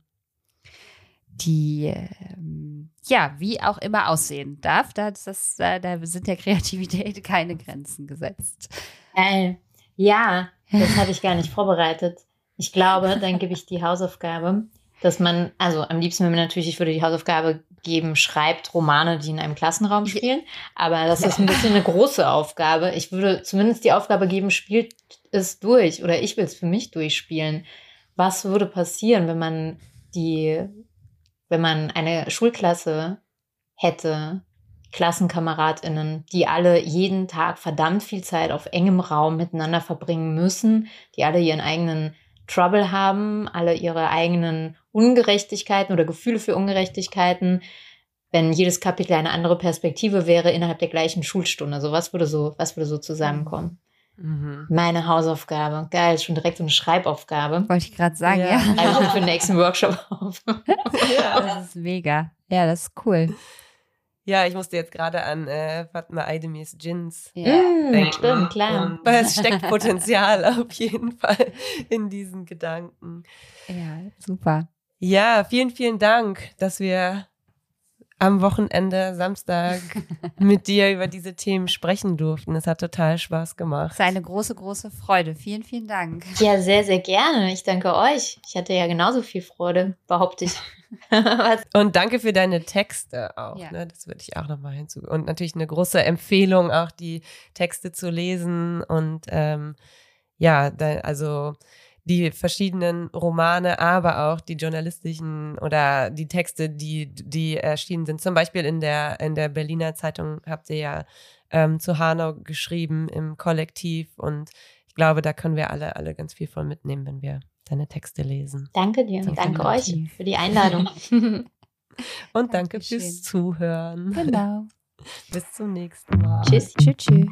die ähm, ja wie auch immer aussehen darf. Da, das, da sind der Kreativität keine Grenzen gesetzt. Äh, ja, das hatte ich gar nicht vorbereitet. Ich glaube, dann gebe ich die Hausaufgabe, dass man, also am liebsten wenn man natürlich, ich würde die Hausaufgabe geben, schreibt Romane, die in einem Klassenraum spielen. Aber das ist ein bisschen eine große Aufgabe. Ich würde zumindest die Aufgabe geben, spielt es durch oder ich will es für mich durchspielen. Was würde passieren, wenn man die, wenn man eine Schulklasse hätte, KlassenkameradInnen, die alle jeden Tag verdammt viel Zeit auf engem Raum miteinander verbringen müssen, die alle ihren eigenen Trouble haben, alle ihre eigenen Ungerechtigkeiten oder Gefühle für Ungerechtigkeiten, wenn jedes Kapitel eine andere Perspektive wäre innerhalb der gleichen Schulstunde. Also was würde so, was würde so zusammenkommen? Mhm. Meine Hausaufgabe. Geil, schon direkt so eine Schreibaufgabe. Wollte ich gerade sagen, ja. ja. Schreibe ich mir für den nächsten Workshop auf. ja. Das ist mega. Ja, das ist cool. Ja, ich musste jetzt gerade an äh, Fatma Aidemis Gins ja. Mm, denken. Stimmt, klar. Und, weil es steckt Potenzial auf jeden Fall in diesen Gedanken. Ja, super. Ja, vielen, vielen Dank, dass wir am Wochenende, Samstag, mit dir über diese Themen sprechen durften. Es hat total Spaß gemacht. Es ist eine große, große Freude. Vielen, vielen Dank. Ja, sehr, sehr gerne. Ich danke euch. Ich hatte ja genauso viel Freude, behaupte ich. und danke für deine Texte auch. Ja. Ne? Das würde ich auch nochmal hinzu. Und natürlich eine große Empfehlung, auch die Texte zu lesen. Und ähm, ja, also die verschiedenen Romane, aber auch die journalistischen oder die Texte, die, die erschienen sind. Zum Beispiel in der, in der Berliner Zeitung habt ihr ja ähm, zu Hanau geschrieben im Kollektiv und ich glaube, da können wir alle, alle ganz viel von mitnehmen, wenn wir deine Texte lesen. Danke dir und danke euch für die Einladung. und danke Dankeschön. fürs Zuhören. Genau. Bis zum nächsten Mal. Tschüss. Tschüss. tschüss.